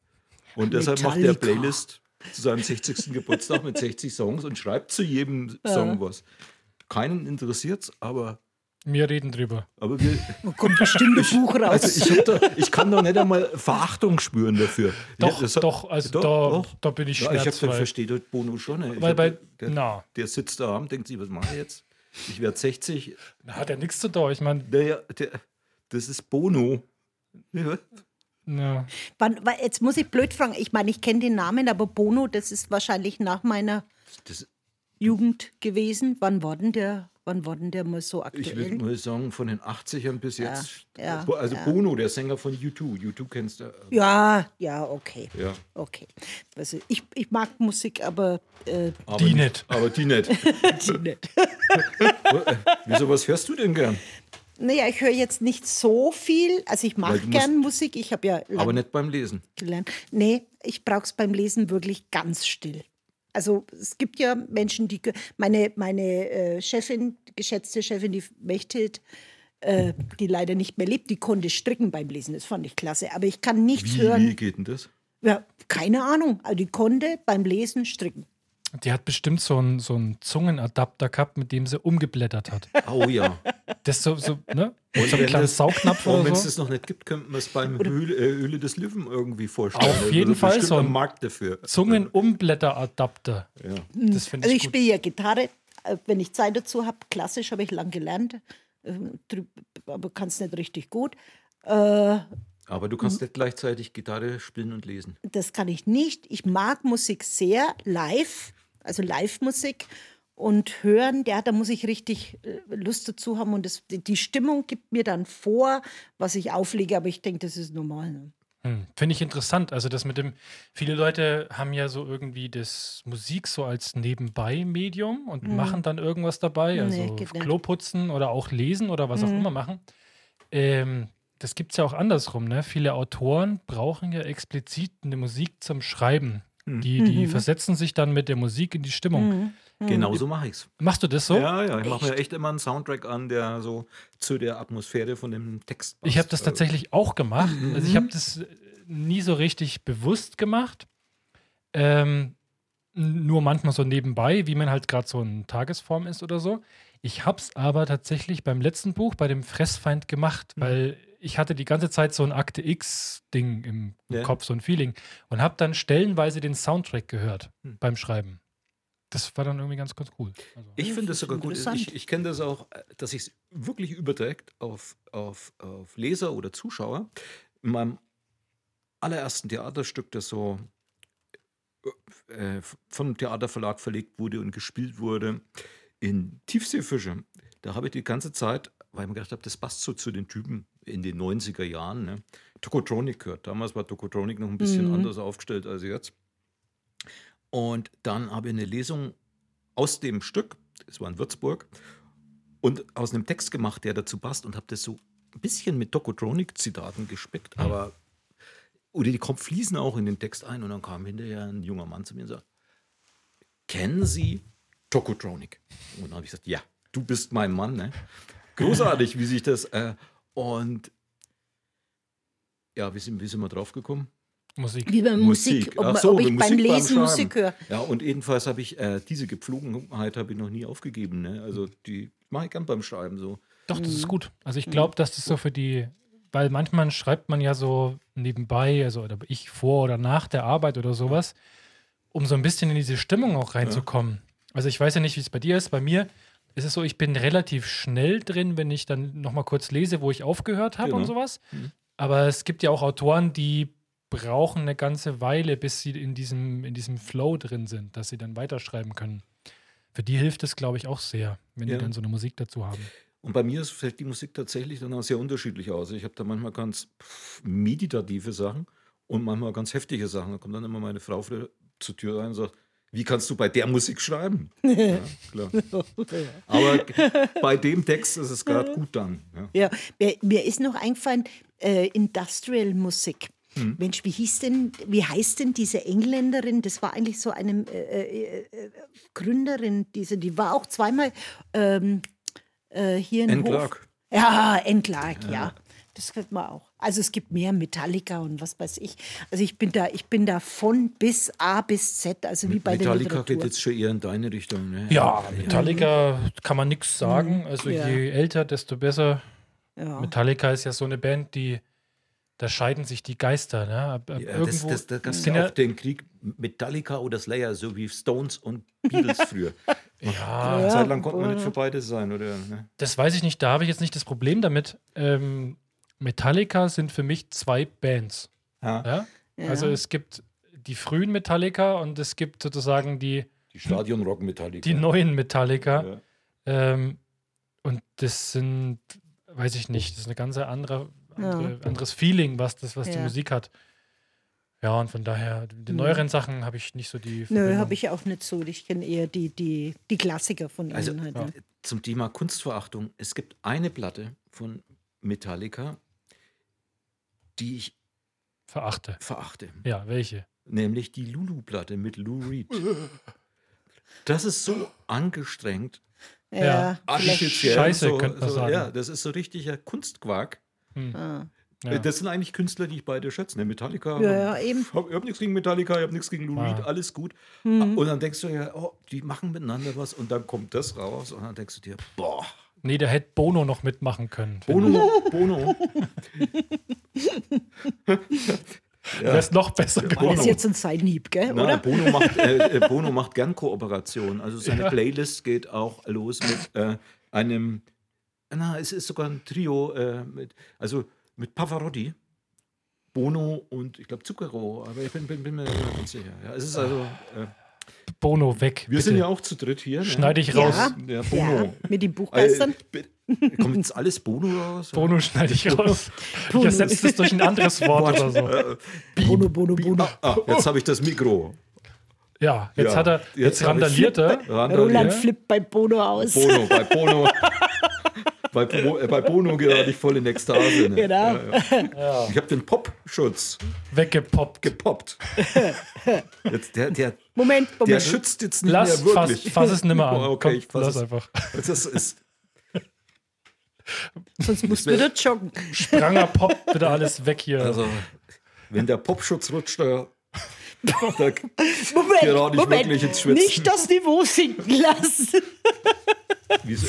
Und deshalb macht er. Playlist zu seinem 60. Geburtstag mit 60 Songs und schreibt zu jedem Song was. Keinen interessiert's, aber,
Wir reden drüber.
aber wir.
Kommt bestimmt ein Buch raus.
Also ich, da, ich kann doch nicht einmal Verachtung spüren dafür.
Doch,
das hat-
doch, also
doch,
da,
doch.
da bin ich
Ja, ich
schmerzfrei.
verstehe dort Bono schon. ey. Ich
Weil
hab-
bei-
der,
na.
der sitzt da und denkt sich, was mache ich jetzt? Ich werde 60.
Da hat er nichts zu tun. Ich meine,
der, das ist Bono. Ja.
ja.
Wann, weil jetzt muss ich blöd fragen. Ich meine, ich kenne den Namen, aber Bono, das ist wahrscheinlich nach meiner
Das,
Jugend gewesen. Wann war denn der, wann war denn der mal so
Ich
aktuell?
würde mal sagen, von den 80ern bis jetzt.
ja,
also
ja.
Bono, der Sänger von U2. U2 kennst du.
ja, ja, okay.
Ja.
Okay. Also ich, ich mag Musik, aber äh,
Aber
Die nicht.
Aber die nicht.
die nicht.
Wieso, was hörst du denn gern?
Naja, ich höre jetzt nicht so viel. Also ich
du
gern Musik. Ich habe ja
Aber nicht beim Lesen.
gelernt. Nee, ich brauche es beim Lesen wirklich ganz still. Also es gibt ja Menschen, die... Meine, meine äh, Chefin, geschätzte Chefin, die Mechthild, äh, die leider nicht mehr lebt, die konnte stricken beim Lesen. Das fand ich klasse. Aber ich kann nichts
Wie,
hören.
wie geht denn das?
Ja, keine Ahnung. Also die konnte beim Lesen stricken.
Die hat bestimmt so einen so einen Zungenadapter gehabt, mit dem sie umgeblättert hat.
Oh ja.
Das so, so ne? Und so
wenn
ein kleines
das-
Saugnapf
Und wenn
oder
es
so.
das noch nicht gibt, könnte man es beim Höhle, äh, Höhle des Löwen irgendwie vorstellen.
Auf
Also
jeden
da
Fall so ein
Markt dafür.
Zungenumblätteradapter.
Ja.
Das finde
Also
ich
ich
gut.
spiele ja Gitarre, äh, wenn ich Zeit dazu habe. Klassisch habe ich lang gelernt, äh, aber kann es nicht richtig gut. Äh,
Aber du kannst nicht gleichzeitig Gitarre spielen und lesen.
Das kann ich nicht. Ich mag Musik sehr live, also Live-Musik. Und hören, ja, da muss ich richtig äh, Lust dazu haben. Und das, die- Stimmung gibt mir dann vor, was ich auflege. Aber ich denke, das ist normal. Ne?
Hm, Finde ich interessant. Also das mit dem, viele Leute haben ja so irgendwie das Musik so als Nebenbei-Medium und machen dann irgendwas dabei, also
Nee, geht nicht.
Kloputzen oder auch lesen oder was auch immer machen. Ähm, das gibt es ja auch andersrum. Ne? Viele Autoren brauchen ja explizit eine Musik zum Schreiben. Die, die versetzen sich dann mit der Musik in die Stimmung.
Genau so mache ich es.
Machst du das so?
Ja, ja, ich mache mir echt immer einen Soundtrack an, der so zu der Atmosphäre von dem Text passt.
Ich habe das
Also,
tatsächlich auch gemacht. Also ich habe das äh, nie so richtig bewusst gemacht. Ähm, nur manchmal so nebenbei, wie man halt gerade so in Tagesform ist oder so. Ich habe es aber tatsächlich beim letzten Buch, bei dem Fressfeind, gemacht, weil ich hatte die ganze Zeit so ein Akte X-Ding im
Ja.
Kopf, so ein Feeling. Und habe dann stellenweise den Soundtrack gehört beim Schreiben. Das war dann irgendwie ganz, ganz cool. Also,
Ich finde das sogar gut. Ich, ich kenne das auch, äh, dass ich es wirklich überträgt auf, auf, auf Leser oder Zuschauer. In meinem allerersten Theaterstück, das so äh, vom Theaterverlag verlegt wurde und gespielt wurde, in Tiefseefische, da habe ich die ganze Zeit, weil ich mir gedacht habe, das passt so zu den Typen in den 90er Jahren, ne? Tokotronic gehört. Damals war Tokotronic noch ein bisschen anders aufgestellt als jetzt. Und dann habe ich eine Lesung aus dem Stück, es war in Würzburg, und aus einem Text gemacht, der dazu passt und habe das so ein bisschen mit Tokotronic-Zitaten gespickt, aber oder die kommen fließen auch in den Text ein und dann kam hinterher ein junger Mann zu mir und sagt, kennen Sie Tokotronic? Und dann habe ich gesagt, ja, du bist mein Mann. Ne? Großartig, wie sich das äh, und Ja, wie sind, wie sind wir drauf gekommen?
Musik.
Wie bei Musik, ob,
Ach so,
ob ich
mit
beim
Musik
Lesen
Schreiben.
Musik höre.
Ja, und jedenfalls habe ich äh, diese Gepflogenheit habe ich noch nie aufgegeben. Ne? Also die mache ich gern beim Schreiben so.
Doch, das
Mhm.
ist gut. Also ich glaube, dass das so für die, weil manchmal schreibt man ja so nebenbei, also oder ich vor oder nach der Arbeit oder sowas, um so ein bisschen in diese Stimmung auch reinzukommen. Also ich weiß ja nicht, wie es bei dir ist. Bei mir ist es so, ich bin relativ schnell drin, wenn ich dann nochmal kurz lese, wo ich aufgehört habe und
Genau.
sowas.
Mhm.
Aber es gibt ja auch Autoren, die brauchen eine ganze Weile, bis sie in diesem, in diesem Flow drin sind, dass sie dann weiterschreiben können. Für die hilft es, glaube ich, auch sehr, wenn
Ja.
die dann so eine Musik dazu haben.
Und bei mir ist- fällt die Musik tatsächlich dann auch sehr unterschiedlich aus. Ich habe da manchmal ganz meditative Sachen und manchmal ganz heftige Sachen. Da kommt dann immer meine Frau zur Tür rein und sagt, wie kannst du bei der Musik schreiben? ja, klar. Aber bei dem Text ist es gerade gut dann. Ja.
Ja, mir, ist noch eingefallen, äh, Industrial Musik.
Hm.
Mensch, wie hieß denn, wie heißt denn diese Engländerin? Das war eigentlich so eine äh, äh, äh, Gründerin, diese, die war auch zweimal ähm, äh, hier in
Anne
Hof.
Clark.
Ja, Anne Clark, ja. Das könnte man auch. Also es gibt mehr Metallica und was weiß ich. Also ich bin da, ich bin da von bis A bis Z, also wie bei der
Metallica
Literatur.
geht jetzt schon eher in deine Richtung. Ne?
Ja, Metallica kann man nichts sagen. Also
Mhm. Ja.
je älter, desto besser.
ja.
Metallica ist ja so eine Band, die da scheiden sich die Geister. Ne? Ab, ab
Ja, das,
irgendwo
das, da gab es
sind
ja auch den Krieg Metallica oder Slayer, so wie Stones und Beatles früher.
ja,
Eine Zeit lang konnte man nicht für beide sein, oder? Ne?
das weiß ich nicht. Da habe ich jetzt nicht das Problem damit. Ähm, Metallica sind für mich zwei Bands.
Ja.
Ja?
Ja.
Also es gibt die frühen Metallica und es gibt sozusagen die,
Die Stadionrock Metallica.
die neuen Metallica.
Ja.
Ähm, und das sind, weiß ich nicht, das ist eine ganz andere, andere anderes Feeling, was das, was die. Musik hat. Ja, und von daher, die neueren Sachen habe ich nicht so die.
Nö,
Verbindung.
habe ich auch nicht so. Ich kenne eher die, die, die Klassiker von
Also
ihnen halt.
ja.
ne?
zum Thema Kunstverachtung. Es gibt eine Platte von Metallica, die ich
verachte.
verachte.
Ja, welche?
Nämlich die Lulu-Platte mit Lou Reed. Das ist so angestrengt.
Ja,
artifiziell,
Scheiße,
so,
könnte man
so,
sagen.
Ja, das ist so richtiger Kunstquark.
Ah.
Ja.
Äh, Das sind eigentlich Künstler, die ich beide schätze. Ne? Metallica.
Ja, ja, eben.
Ich habe hab nichts gegen Metallica, ich habe nichts gegen Lou
Ah.
Reed, alles gut.
Mhm.
Und dann denkst du ja, oh, die machen miteinander was und dann kommt das raus und dann denkst du dir, boah,
Nee, da hätte Bono noch mitmachen können.
Bono, Bono.
Wäre es noch besser
Das
geworden.
ist jetzt ein Seitenhieb, gell?
Na,
oder?
Bono, macht, äh, äh, Bono macht gern Kooperation. Also seine Playlist geht auch los mit äh, einem, na, es ist sogar ein Trio, äh, mit, also mit Pavarotti, Bono und ich glaube Zucchero, aber ich bin, bin, bin mir nicht ganz sicher. Ja, es ist also, äh,
Bono weg.
wir
bitte.
sind ja auch zu dritt hier. Ne?
Schneide ich
Ja.
raus.
Ja, Bono.
Ja, mit den Buchgeistern.
Äh, kommt jetzt alles Bono raus?
Bono schneide ich raus. Ich
Bono.
ersetze es durch ein anderes Wort oder so.
Äh,
Bono, Bono, Bono.
ah, ah, jetzt habe ich das Mikro.
Ja, jetzt
Ja,
hat er,
jetzt
jetzt,
ich-
randaliert er.
Randaliert.
Roland flippt bei Bono aus.
Bono, bei Bono. bei, Bo, äh, bei Bono gerade ich voll in Ekstase. Ne?
Genau.
Ja. Ich habe den Popschutz
Weggepoppt.
gepoppt. Jetzt, der, der,
Moment,
der
Moment.
schützt jetzt nicht
Lass,
mehr
fass,
wirklich.
fass es nimmer an.
Oh, okay,
Komm,
ich fass
lass
es.
einfach.
Das ist,
Sonst musst du wieder joggen.
Spranger poppt wieder alles weg hier.
also, wenn der Popschutz rutscht, da, da
Moment,
Gerade ich
Moment.
wirklich ins Schwitzen.
Nicht das Niveau sinken lassen.
wie so,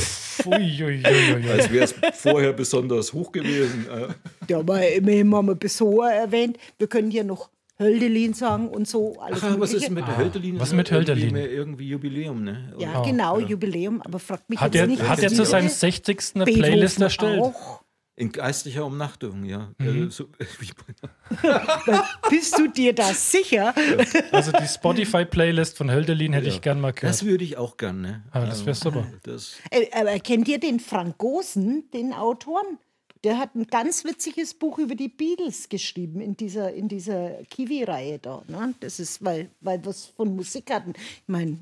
Uiuiuiui.
als wäre es vorher besonders hoch gewesen. Äh,
Ja, aber immerhin haben wir bis hoher erwähnt. Wir können hier noch Hölderlin sagen und so. Alles
Ach, was ist mit der Hölderlin?
was mit
Irgendwie
Hölderlin?
mehr Irgendwie Jubiläum, ne?
Ja,
Oh,
genau, Jubiläum. Aber fragt mich
Hat
jetzt
er,
nicht.
hat
was
er zu seinem
Leute-
60. eine Playlist erstellt?
Auch.
In geistlicher Umnachtung, ja.
Mhm.
So, wie-
Bist du dir da sicher?
Also die Spotify-Playlist von Hölderlin hätte ich gern mal gehört.
das würde ich auch gern, ne?
Aber das wäre super.
Das,
Äh, Aber kennt ihr den Frank Gosen, den Autoren? Der hat ein ganz witziges Buch über die Beatles geschrieben in dieser, in dieser Kiwi-Reihe da. Ne? Das ist, weil, weil wir es von Musik hatten. Ich meine,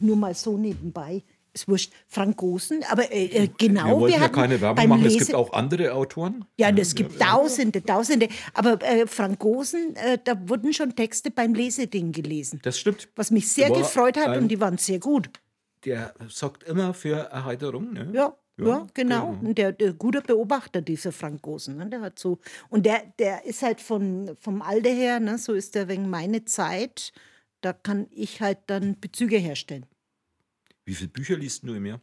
nur mal so nebenbei. Ist wurscht. Frank Gosen, aber äh, äh, genau.
wir wollten ja
hatten
keine Werbung machen. Es
Lese-
gibt auch andere Autoren.
Ja, es gibt Tausende, Tausende. Aber äh, Frank Gosen, äh, da wurden schon Texte beim Leseding gelesen.
Das stimmt.
Was mich sehr
War
gefreut hat
ein-
und die waren sehr gut.
Der sorgt immer für Erheiterung. Ne?
Ja, Ja, genau. Und der, der guter Beobachter, dieser Frank Gosen, ne? der hat so, und der, der ist halt von, vom Alter her, ne? so ist der wegen meine Zeit, da kann ich halt dann Bezüge herstellen.
Wie viele Bücher liest du im Jahr?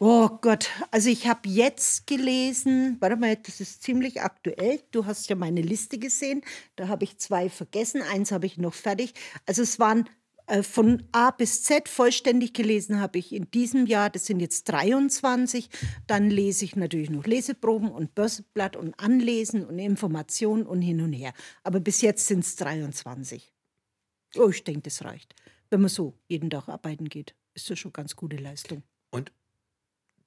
Oh Gott, also ich habe jetzt gelesen, warte mal, das ist ziemlich aktuell. Du hast ja meine Liste gesehen. Da habe ich zwei vergessen, eins habe ich noch fertig. Also es waren von A bis Z vollständig gelesen habe ich in diesem Jahr, das sind jetzt 23. Dann lese ich natürlich noch Leseproben und Börsenblatt und Anlesen und Informationen und hin und her. Aber bis jetzt sind es 23. Oh, ich denke, das reicht. Wenn man so jeden Tag arbeiten geht, ist das schon ganz gute Leistung.
Und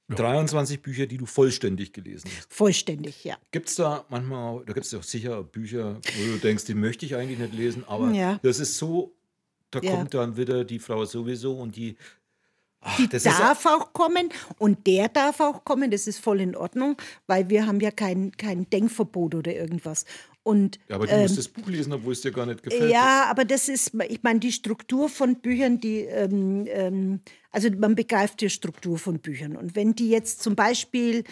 23 Bücher, die du vollständig gelesen hast.
Vollständig, ja.
Gibt es da manchmal, da gibt es doch sicher Bücher, wo du denkst, die möchte ich eigentlich nicht lesen, aber
Ja.
das ist so, da
Ja.
kommt dann wieder die Frau sowieso und die. Ach,
Die darf auch kommen und der darf auch kommen, das ist voll in Ordnung, weil wir haben ja kein, kein Denkverbot oder irgendwas. Und
ja, aber du
ähm,
musst das Buch lesen, obwohl es dir gar nicht gefällt.
Ja, aber das ist, ich meine, die Struktur von Büchern, die, ähm, ähm, also man begreift die Struktur von Büchern. Und wenn die jetzt zum Beispiel,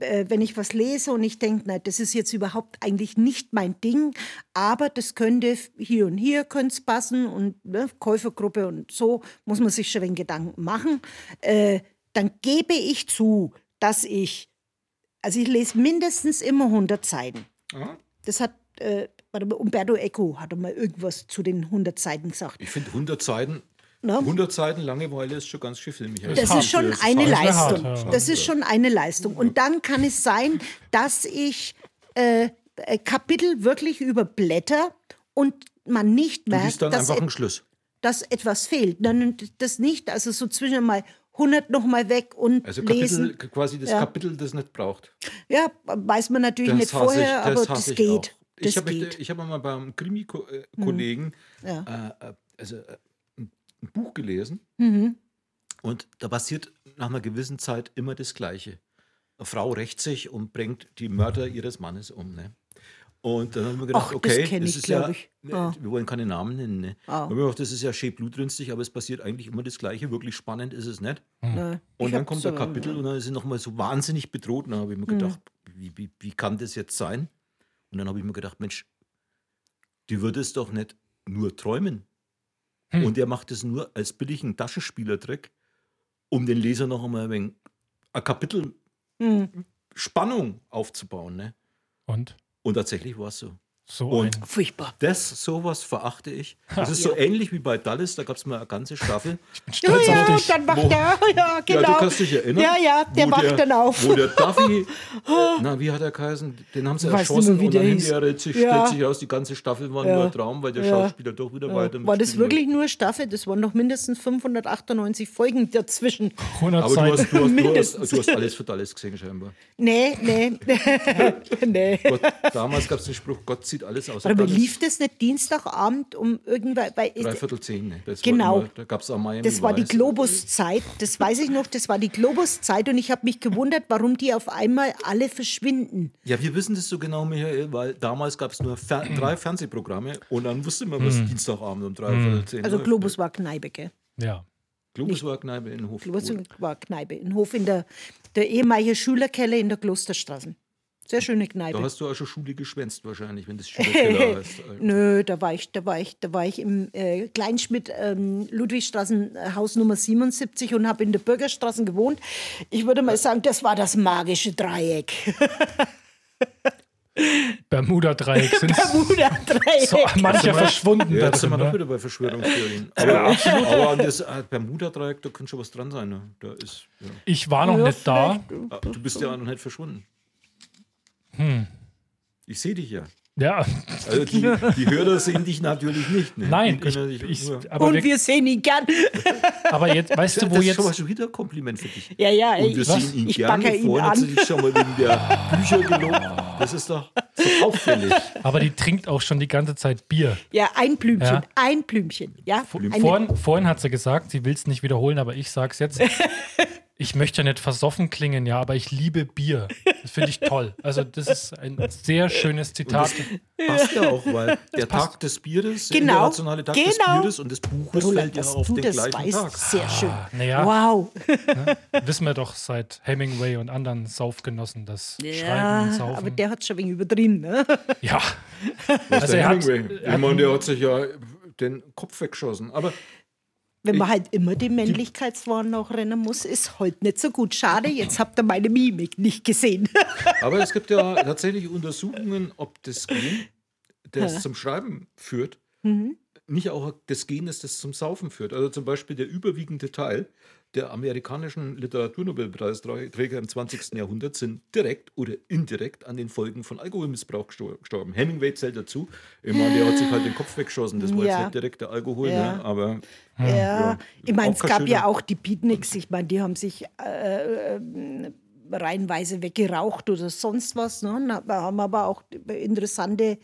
äh, wenn ich was lese und ich denke, na, das ist jetzt überhaupt eigentlich nicht mein Ding, aber das könnte hier und hier könnte es passen und ne, Käufergruppe und so muss man sich schon ein Gedanken machen, äh, dann gebe ich zu, dass ich, also ich lese mindestens immer 100 Seiten.
Aha.
Das hat äh, warte mal, Umberto Eco hat mal irgendwas zu den 100 Seiten gesagt.
Ich finde 100 Seiten,
Ne?
100 Seiten Langeweile ist schon ganz schön für mich.
Das
hart.
ist schon
Das
eine. Leistung.
Das ist hart,
Das ist schon eine Leistung. Und dann kann es sein, dass ich äh, äh, Kapitel wirklich überblätter und man nicht
Du
merkt,
liest dann
dass,
einfach einen Schluss.
dass etwas fehlt. Dann das nicht, also so zwischen mal 100 noch mal weg und
Also Kapitel,
lesen.
quasi das
Ja.
Kapitel, das nicht braucht.
Ja, weiß man natürlich
Das
nicht vorher,
ich,
aber
das
das,
hasse ich
geht.
auch.
Das
Ich habe
geht. Hm.
ich hab mal beim Krimi-Kollegen
Ja.
äh, äh, also, äh, ein Buch gelesen
Mhm.
und da passiert nach einer gewissen Zeit immer das Gleiche. Eine Frau rächt sich und bringt die Mörder ihres Mannes um. Ne? Und dann haben wir gedacht,
Ach, das
okay,
kenn ich,
ist ja,
glaub ich.
ne,
Ah.
wir wollen keine Namen nennen. Ne?
Ah.
Haben gedacht, das ist ja schön blutrünstig, aber es passiert eigentlich immer das Gleiche. Wirklich spannend ist es nicht.
Ne,
Und
ich
dann kommt
so-
der Kapitel und dann ist sie nochmal so wahnsinnig bedroht. Und dann habe ich mir
Hm.
gedacht, wie, wie, wie kann das jetzt sein? Und dann habe ich mir gedacht, Mensch, die würde es doch nicht nur träumen.
Hm.
Und er macht es nur als billigen Taschenspielertrick, um den Leser noch einmal ein, wenig ein Kapitel
Hm.
Spannung aufzubauen. Ne?
Und
Und tatsächlich war es so.
So
Und-
ein.
Furchtbar.
Das, sowas verachte ich. Das ist so ähnlich wie bei Dallas, da gab es mal eine ganze Staffel.
Ja,
Stolz
ja,
auf dich.
dann macht
Wo-
er, ja, genau.
Ja, du kannst dich erinnern.
Ja, ja, der
wo
wacht dann auf.
Wo der Duffy, na, wie hat er geheißen? Den haben sie
Weiß
erschossen
mehr, wie
und
der
dann hinterher sich,
Ja.
sich raus, die ganze Staffel war
Ja.
nur ein Traum, weil der
Ja.
Schauspieler doch wieder weiter
War das wirklich nur Staffel? Das waren noch mindestens 598 Folgen dazwischen.
100
wollte. Aber du hast, du, hast, du, hast, du hast alles für Dallas gesehen, scheinbar.
Nee, nee, nee.
Gott, damals gab es den Spruch, Gott sieht alles aus.
Aber lief das nicht Dienstagabend um irgendwann? Weil
Dreiviertel zehn. Ne? Das
Genau.
War immer, da gab es auch Miami
das war die. Globus-Zeit, das weiß ich noch, das war die Globus-Zeit und ich habe mich gewundert, warum die auf einmal alle verschwinden.
Ja, wir wissen das so genau, Michael, weil damals gab es nur Fer drei Fernsehprogramme und dann wusste man, was Dienstagabend um dreiviertel zehn
Also. Globus war Kneipe, gell?
Ja.
Globus war Kneipe in Hof.
Globus war Kneipe in Hof in der, der ehemalige Schülerkeller in der Klosterstraße. Sehr schöne
Da
Kneipe.
hast du auch schon Schule geschwänzt wahrscheinlich, wenn das Schülerkeller heißt.
Nö, da war ich, da war ich, da war ich im äh, Kleinschmidt ähm, Ludwigstraßen äh, Haus Nummer 77 und habe in der Bürgerstraße gewohnt. Ich würde mal sagen, das war das magische Dreieck.
Bermuda-Dreieck sind
Bermuda-Dreieck.
so mancher verschwunden.
Ja,
da
jetzt sind wir doch
ne?
wieder bei Verschwörungstheorien. Aber, aber an das äh, Bermuda-Dreieck, da könnte schon was dran sein. Ne? Da ist, ja.
Ich war noch
Ja,
nicht da.
Ah, Du bist ja noch nicht verschwunden. Ich sehe dich ja.
Ja,
Also die, die Hörer sehen dich natürlich nicht. Ne?
nein, ich, ich,
Und
wir,
wir sehen ihn gern.
aber jetzt, weißt du,
das
wo
ist schon mal
jetzt.
schon wieder ein Kompliment für dich.
Ja, ja,
Und wir
ich,
sehen ihn
ich backe ihn
Vorhin hat sie
an.
dich schon mal wegen der Bücher gelobt. Das ist doch so auffällig.
Aber die trinkt auch schon die ganze Zeit Bier.
Ja, ein Blümchen,
Ja.
ein Blümchen. Ja, eine-
Vorhin, vorhin hat sie gesagt, sie will es nicht wiederholen, aber ich sag's jetzt. ich möchte ja nicht versoffen klingen, ja, aber ich liebe Bier. Das finde ich toll. Also, das ist ein sehr schönes Zitat.
Passt ja auch, weil der Tag des Bieres, der
Genau.
internationale Tag des
Genau.
Bieres und des Buches
Roland,
fällt ja auf
du
den
das
gleichen
weißt,
Tag.
sehr schön.
naja.
Wow.
Wissen wir doch seit Hemingway und anderen Saufgenossen, das Schreiben und
Ja,
Saufen.
aber der hat schon wegen übertrieben. Ne?
ja,
Was
Also
der
er hat-
Hemingway?
er
ich
hat-
meine, der hat sich ja den Kopf weggeschossen. Aber
Wenn man halt immer die Männlichkeitswahn nachrennen muss, ist halt nicht so gut. Schade, jetzt habt ihr meine Mimik nicht gesehen.
Aber es gibt ja tatsächlich Untersuchungen, ob das Gen, das zum Schreiben führt,
Mhm.
nicht auch das Gen ist, das zum Saufen führt. Also zum Beispiel der überwiegende Teil der amerikanischen Literaturnobelpreisträger im 20. Jahrhundert sind direkt oder indirekt an den Folgen von Alkoholmissbrauch gestor- gestorben. Hemingway zählt dazu. Ich meine, der hat sich halt den Kopf weggeschossen. Das war
Ja.
jetzt nicht direkt der Alkohol,
Ja.
ne? aber
Ja,
Ja,
ich meine, es gab ja
schöner-
auch die Beatniks. Ich meine, die haben sich äh, äh, reihenweise weggeraucht oder sonst was. Ne? Haben aber auch interessante,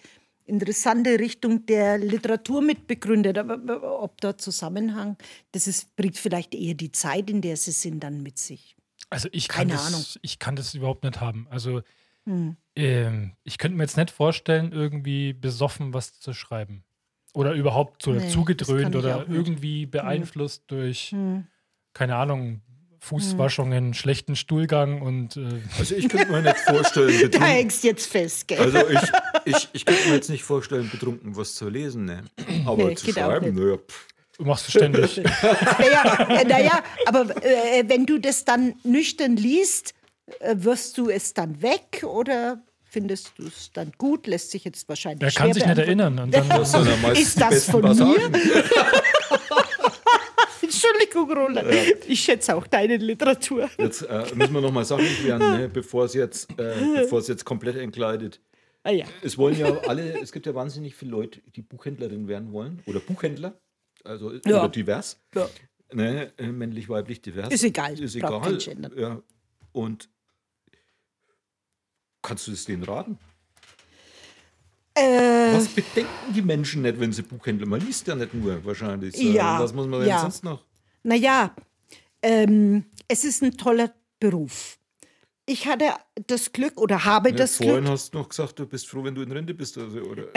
interessante Richtung der Literatur mitbegründet. Aber ob da Zusammenhang, das ist, bringt vielleicht eher die Zeit, in der sie sind, dann mit sich.
also ich kann,
Keine
das,
Ahnung.
ich kann das überhaupt nicht haben. Also,
Hm.
ähm, ich könnte mir jetzt nicht vorstellen, irgendwie besoffen was zu schreiben. Oder überhaupt so
Nee,
zugedröhnt oder
nicht. Hm.
irgendwie beeinflusst durch, keine Ahnung, Fußwaschungen, schlechten Stuhlgang und äh,
also ich könnte mir nicht vorstellen,
Da
betrunken,
hängst jetzt fest, gell?
also ich, ich, ich könnte mir jetzt nicht vorstellen, betrunken was zu lesen. Ne? Aber
Nee,
zu schreiben, naja, pff.
machst du ständig.
Naja, äh, naja aber äh, wenn du das dann nüchtern liest, äh, wirfst du es dann weg oder findest du es dann gut? Lässt sich jetzt wahrscheinlich
Er kann sich nicht erinnern. Und dann,
Ist das von
Passagen.
Entschuldigung, Roland. Ich schätze auch deine Literatur.
Jetzt äh, müssen wir nochmal sachlich werden, ne? bevor es jetzt, äh, bevor es jetzt komplett entgleitet.
Ah, ja.
Es wollen ja alle, es gibt ja wahnsinnig viele Leute, die Buchhändlerin werden wollen oder Buchhändler, also
Ja.
oder divers,
Ja.
ne? äh, männlich, weiblich, divers.
Ist egal,
ist egal. Ja. Und kannst du es denen raten?
Äh,
Was bedenken die Menschen nicht, wenn sie Buchhändler? Man liest ja nicht nur wahrscheinlich.
Ja,
Was muss man denn
ja.
sonst noch?
naja, ähm, es ist ein toller Beruf. Ich hatte das Glück oder habe
Ne,
das
Vorhin
Glück.
hast du noch gesagt, du bist froh, wenn du in Rente bist. Also, oder?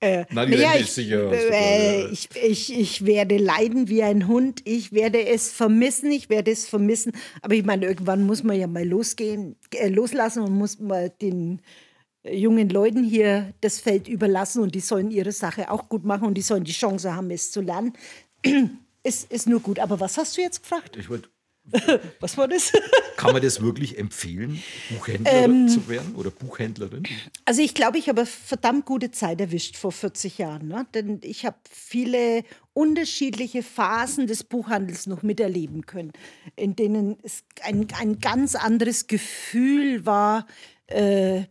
Äh,
Nein, die
naja,
Rente
ich,
ist sicher.
äh, ich, ich, ich werde leiden wie ein Hund. Ich werde es vermissen. Ich werde es vermissen. Aber ich meine, irgendwann muss man ja mal losgehen, äh, loslassen und muss mal den jungen Leuten hier das Feld überlassen und die sollen ihre Sache auch gut machen und die sollen die Chance haben, es zu lernen. Es ist nur gut. Aber was hast du jetzt gefragt?
ich wollt,
Was war das?
kann man das wirklich empfehlen, Buchhändler
Ähm.
zu werden oder Buchhändlerin?
Also ich glaube, ich habe verdammt gute Zeit erwischt vor 40 Jahren. Ne? Denn ich habe viele unterschiedliche Phasen des Buchhandels noch miterleben können, in denen es ein, ein ganz anderes Gefühl war, äh,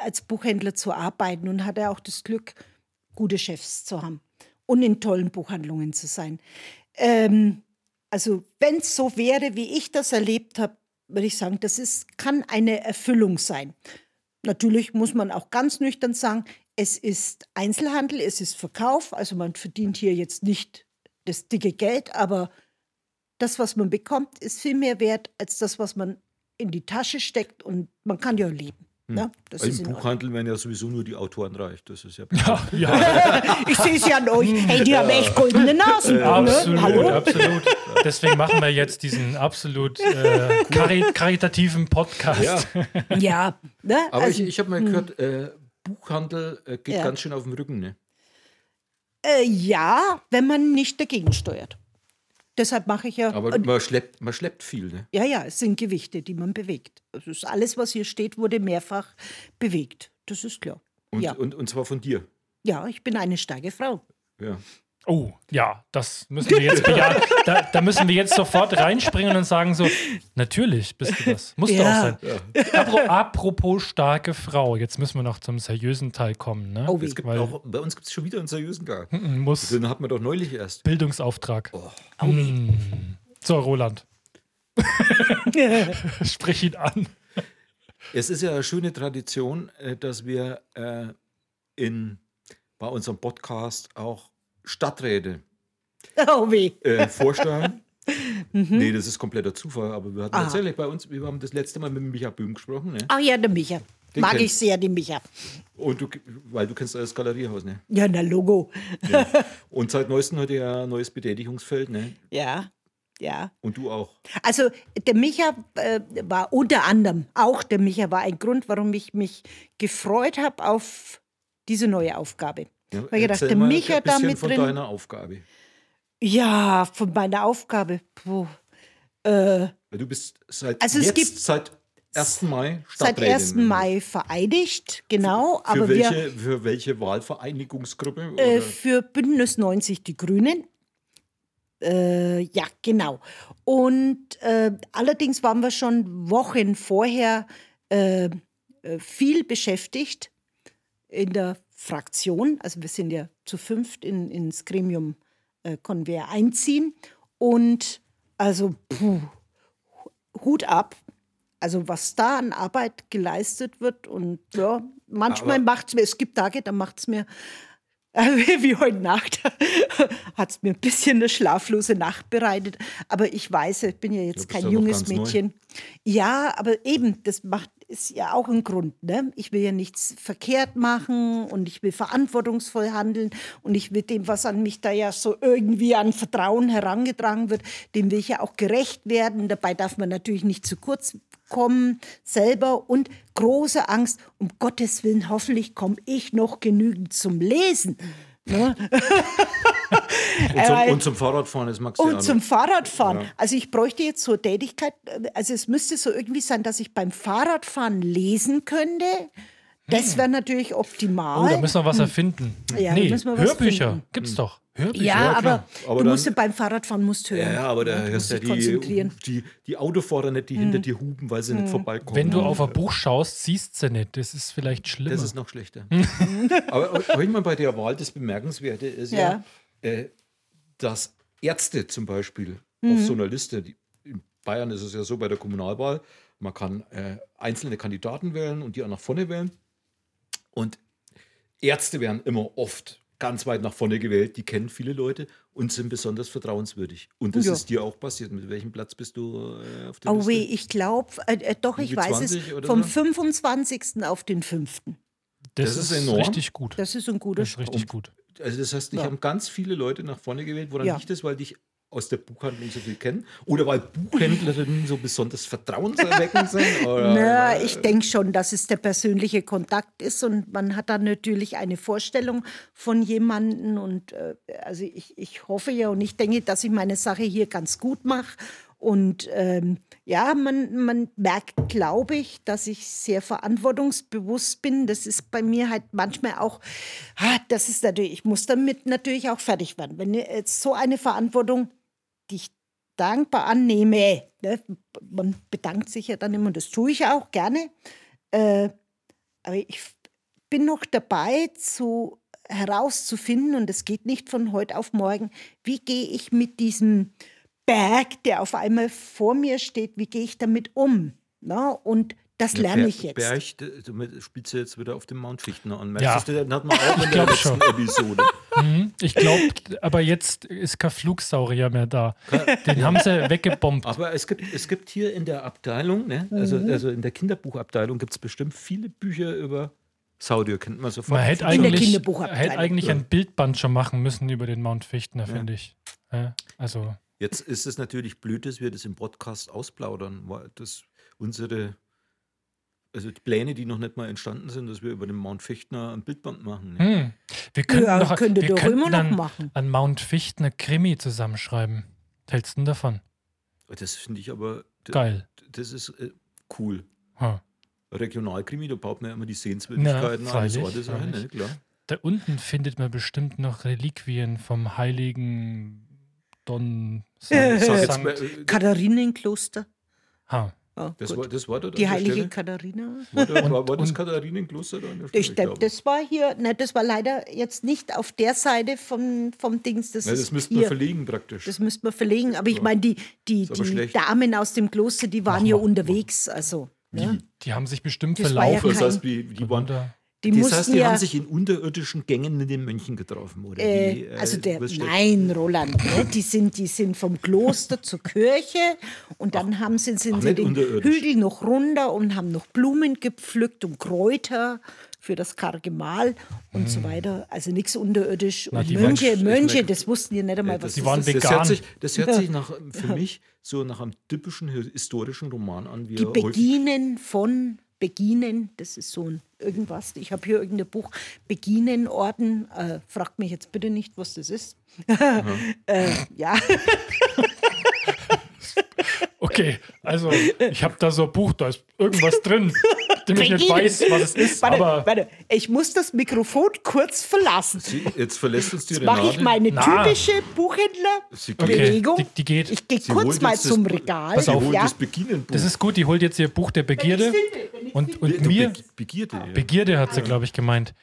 als Buchhändler zu arbeiten und hatte auch das Glück, gute Chefs zu haben und in tollen Buchhandlungen zu sein. Ähm, also wenn es so wäre, wie ich das erlebt habe, würde ich sagen, das ist, kann eine Erfüllung sein. Natürlich muss man auch ganz nüchtern sagen, es ist Einzelhandel, es ist Verkauf, also man verdient hier jetzt nicht das dicke Geld, aber das, was man bekommt, ist viel mehr wert als das, was man in die Tasche steckt und man kann ja leben. Das
Weil
ist
Im. Buchhandel werden ja sowieso nur die Autoren reich. Das ist ja.
ja,
Ich sehe es ja an euch. Hey, die haben echt goldene Nasen. ne?
absolut,
Hallo?
absolut. Deswegen machen wir jetzt diesen absolut äh, kari karitativen Podcast.
ja.
Ja, ne?
Aber
also,
ich, ich habe mal gehört, äh, Buchhandel äh, geht
Ja.
ganz schön auf den Rücken. Ne?
äh, ja, wenn man nicht dagegen steuert. Deshalb mache ich ja.
Aber man schleppt, man schleppt viel. Ne?
ja, ja, es sind Gewichte, die man bewegt. Ist alles, was hier steht, wurde mehrfach bewegt. Das ist klar.
Und,
ja.
und, und zwar von dir.
ja, ich bin eine starke Frau.
Ja.
Oh, ja, das müssen wir jetzt bejahen. Da, da müssen wir jetzt sofort reinspringen und sagen so, natürlich bist du das. Musst
Ja.
du auch sein. Apro apropos starke Frau, jetzt müssen wir noch zum seriösen Teil kommen. Ne?
Oh.
Es gibt
Weil-
auch, bei uns gibt es schon wieder einen seriösen Gang.
Mm, Muss
Den hatten wir doch neulich erst.
Bildungsauftrag.
Oh,
Mm. So, Roland. Sprich ihn an.
Es ist ja eine schöne Tradition, äh, dass wir äh, in, bei unserem Podcast auch Stadträte
Oh weh.
äh, vorstellen. Nee, das ist kompletter Zufall, aber wir hatten
Aha.
tatsächlich bei uns, wir haben das letzte Mal mit Micha Böhm gesprochen, ne?
Ach ja, der Micha.
Den
Mag
kenn-
ich sehr, den Micha.
Und du, weil du kennst das Galeriehaus, ne?
Ja, na Logo.
Und seit neuestem hat er ein neues Betätigungsfeld, ne?
Ja, ja.
Und du auch.
Also der Micha äh, war unter anderem, auch der Micha war ein Grund, warum ich mich gefreut habe auf diese neue Aufgabe.
Ja,
Weil ich gedacht,
erzähl
der Micha da mit
von
drin.
deiner Aufgabe.
Ja, von meiner Aufgabe. Puh. Äh,
du bist seit
Also es
jetzt,
gibt-
seit 1. Mai
seit
Stadträtin.
1. Mai vereidigt, genau.
Für
aber
welche,
wir
für welche Wahlvereinigungsgruppe?
äh, für Bündnis 90 die Grünen. Äh, ja, genau. Und äh, allerdings waren wir schon Wochen vorher äh, äh, viel beschäftigt in der Fraktion. Also wir sind ja zu fünft in, ins Gremium äh, konnten wir einziehen. Und also puh, Hut ab. Also was da an Arbeit geleistet wird und ja, manchmal macht es mir, es gibt Tage, da macht es mir, wie heute Nacht, hat es mir ein bisschen eine schlaflose Nacht bereitet. Aber ich weiß, ich bin ja jetzt kein
ja
junges
ganz neu.
Mädchen. Ja, aber eben, das macht ist ja auch ein Grund. Ne? Ich will ja nichts verkehrt machen und ich will verantwortungsvoll handeln und ich will dem, was an mich da ja so irgendwie an Vertrauen herangetragen wird, dem will ich ja auch gerecht werden. Dabei darf man natürlich nicht zu kurz kommen selber und große Angst, um Gottes Willen, hoffentlich komme ich noch genügend zum Lesen. Ne?
und, zum, und zum Fahrradfahren, das magst du
Und zum. Fahrradfahren.
Ja.
Also ich bräuchte jetzt so Tätigkeit, äh, also es müsste so irgendwie sein, dass ich beim Fahrradfahren lesen könnte. Das wäre natürlich optimal.
Oh, da müssen wir was erfinden.
Ja,
nee,
was
Hörbücher
finden.
gibt's doch. Hörbücher.
ja, aber
klar. Aber
du
dann-
musst ja beim Fahrradfahren musst hören.
Ja, ja, aber da
du
hörst
musst
ja.
Hm.
die, die, die Autofahrer nicht, die hinter dir hupen, weil sie nicht vorbeikommen.
Wenn du auf ein Buch schaust, siehst du nicht. Das ist vielleicht schlimmer.
Das ist noch schlechter. aber aber ich bei der Wahl, das Bemerkenswerte ist ja, äh, dass Ärzte zum Beispiel
Mhm.
auf so einer Liste, die, in Bayern ist es ja so bei der Kommunalwahl, man kann äh, einzelne Kandidaten wählen und die auch nach vorne wählen. Und Ärzte werden immer oft ganz weit nach vorne gewählt, die kennen viele Leute und sind besonders vertrauenswürdig. Und das
Ja.
ist dir auch passiert. Mit welchem Platz bist du äh, auf der
Oh
Liste?
weh, ich glaube, äh, äh, doch, ich weiß
20
es, vom
so?
25. auf den 5.
das,
das ist enorm.
richtig gut.
Das ist ein guter
Das ist richtig
Und-
gut.
Also das heißt, dich
Ja.
haben ganz viele Leute nach vorne gewählt. Woran
Ja.
liegt das? Weil dich aus der Buchhandlung so viel kennen? Oder weil Buchhändlerinnen so besonders vertrauenserweckend sind? Oder,
Na, ich denke schon, dass es der persönliche Kontakt ist und man hat dann natürlich eine Vorstellung von jemandem und äh, also ich, ich hoffe ja und ich denke, dass ich meine Sache hier ganz gut mache und ähm, ja, man, man merkt, glaube ich, dass ich sehr verantwortungsbewusst bin. Das ist bei mir halt manchmal auch, ah, das ist natürlich, ich muss damit natürlich auch fertig werden. Wenn jetzt so eine Verantwortung, die ich dankbar annehme. Ne? Man bedankt sich ja dann immer und das tue ich auch gerne. Äh, aber ich bin noch dabei, zu, herauszufinden, und es geht nicht von heute auf morgen, wie gehe ich mit diesem Berg, der auf einmal vor mir steht, wie gehe ich damit um? Na? Und das lerne ich jetzt.
Berg, du spielst du jetzt wieder auf dem Mount Fichtner an.
Ja.
Merkst du, den hat man auch in der letzten
schon.
Episode.
Mhm. Ich glaube, aber jetzt ist kein Flugsaurier mehr da. Den haben sie weggebombt.
Aber es gibt, es gibt hier in der Abteilung, ne, also,
Mhm.
also in der Kinderbuchabteilung gibt es bestimmt viele Bücher über Saudio, kennt man sofort.
Man hätte
In der
eigentlich,
Kinderbuchabteilung.
hätte eigentlich
Ja.
ein Bildband schon machen müssen über den Mount Fichtner, finde ich. Ja, also,
Jetzt ist es natürlich blöd, dass wir das im Podcast ausplaudern, weil das unsere, also die Pläne, die noch nicht mal entstanden sind, dass wir über den Mount Fichtner ein Bildband machen.
Hm. wir könnten
Ja,
doch,
könnte
wir
doch
könnten
immer noch
dann
machen.
an Mount Fichtner Krimi zusammenschreiben. Was hältst du denn davon?
Das finde ich aber,
Geil.
das ist äh, cool.
Hm.
Regionalkrimi, da baut man ja immer die Sehenswürdigkeiten
Na,
eines
freilich,
Ortes ein, ne? klar.
Da unten findet man bestimmt noch Reliquien vom heiligen Don
Äh,
mal, äh,
Katharinenkloster.
Ha.
Ja,
das, war, das war dort
Die heilige
Stelle?
Katharina.
War, da, war, war das Katharinenkloster da an der Stelle?
Ich,
Ich
das,
glaube.
das war hier, ne, das war leider jetzt nicht auf der Seite vom, vom Dings. Das,
Ja, das
hier.
wir verlegen praktisch.
Das müsste man verlegen. Aber ich meine, die, die, die. Damen aus dem Kloster, die waren ja unterwegs. Also, ne?
Die haben sich bestimmt
Das war ja
verlaufen.
das heißt, wie, die waren,
Runter.
Die
Das heißt, die
ja,
haben sich in unterirdischen Gängen mit den Mönchen getroffen, oder?
äh,
wie, äh,
also der, nein, Roland, ne? die, sind, die sind vom Kloster zur Kirche und dann haben sie, sind
ach,
sie den. Hügel noch runter und haben noch Blumen gepflückt und Kräuter für das karge Mahl und so weiter. Also nichts unterirdisch.
Na,
und
die waren
Mönche, Mönche, das wussten die nicht einmal, was
das,
die
das
waren
ist.
das, hört sich, das hört sich nach, für mich so nach einem typischen historischen Roman an, wie
Die Beginen von Beginen, das ist so ein irgendwas. Ich habe hier irgendein Buch, Beginenorden. Äh, fragt mich jetzt bitte nicht, was das ist. äh, ja,
Okay, also ich habe da so ein Buch, da ist irgendwas drin, dem ich nicht weiß, was es ist,
warte,
aber
warte, ich muss das Mikrofon kurz verlassen.
Sie, jetzt verlässt uns die
Jetzt mache ich meine
Na.
typische Buchhändlerbewegung.
Okay, die- die geht.
Ich gehe kurz mal
jetzt das-
zum Regal.
Pass auf.
ja.
das Beginnenbuch.
das ist gut, die holt jetzt ihr Buch der Begierde und, und mir,
Be- Begierde. Ja.
Begierde hat sie, glaube ich, gemeint.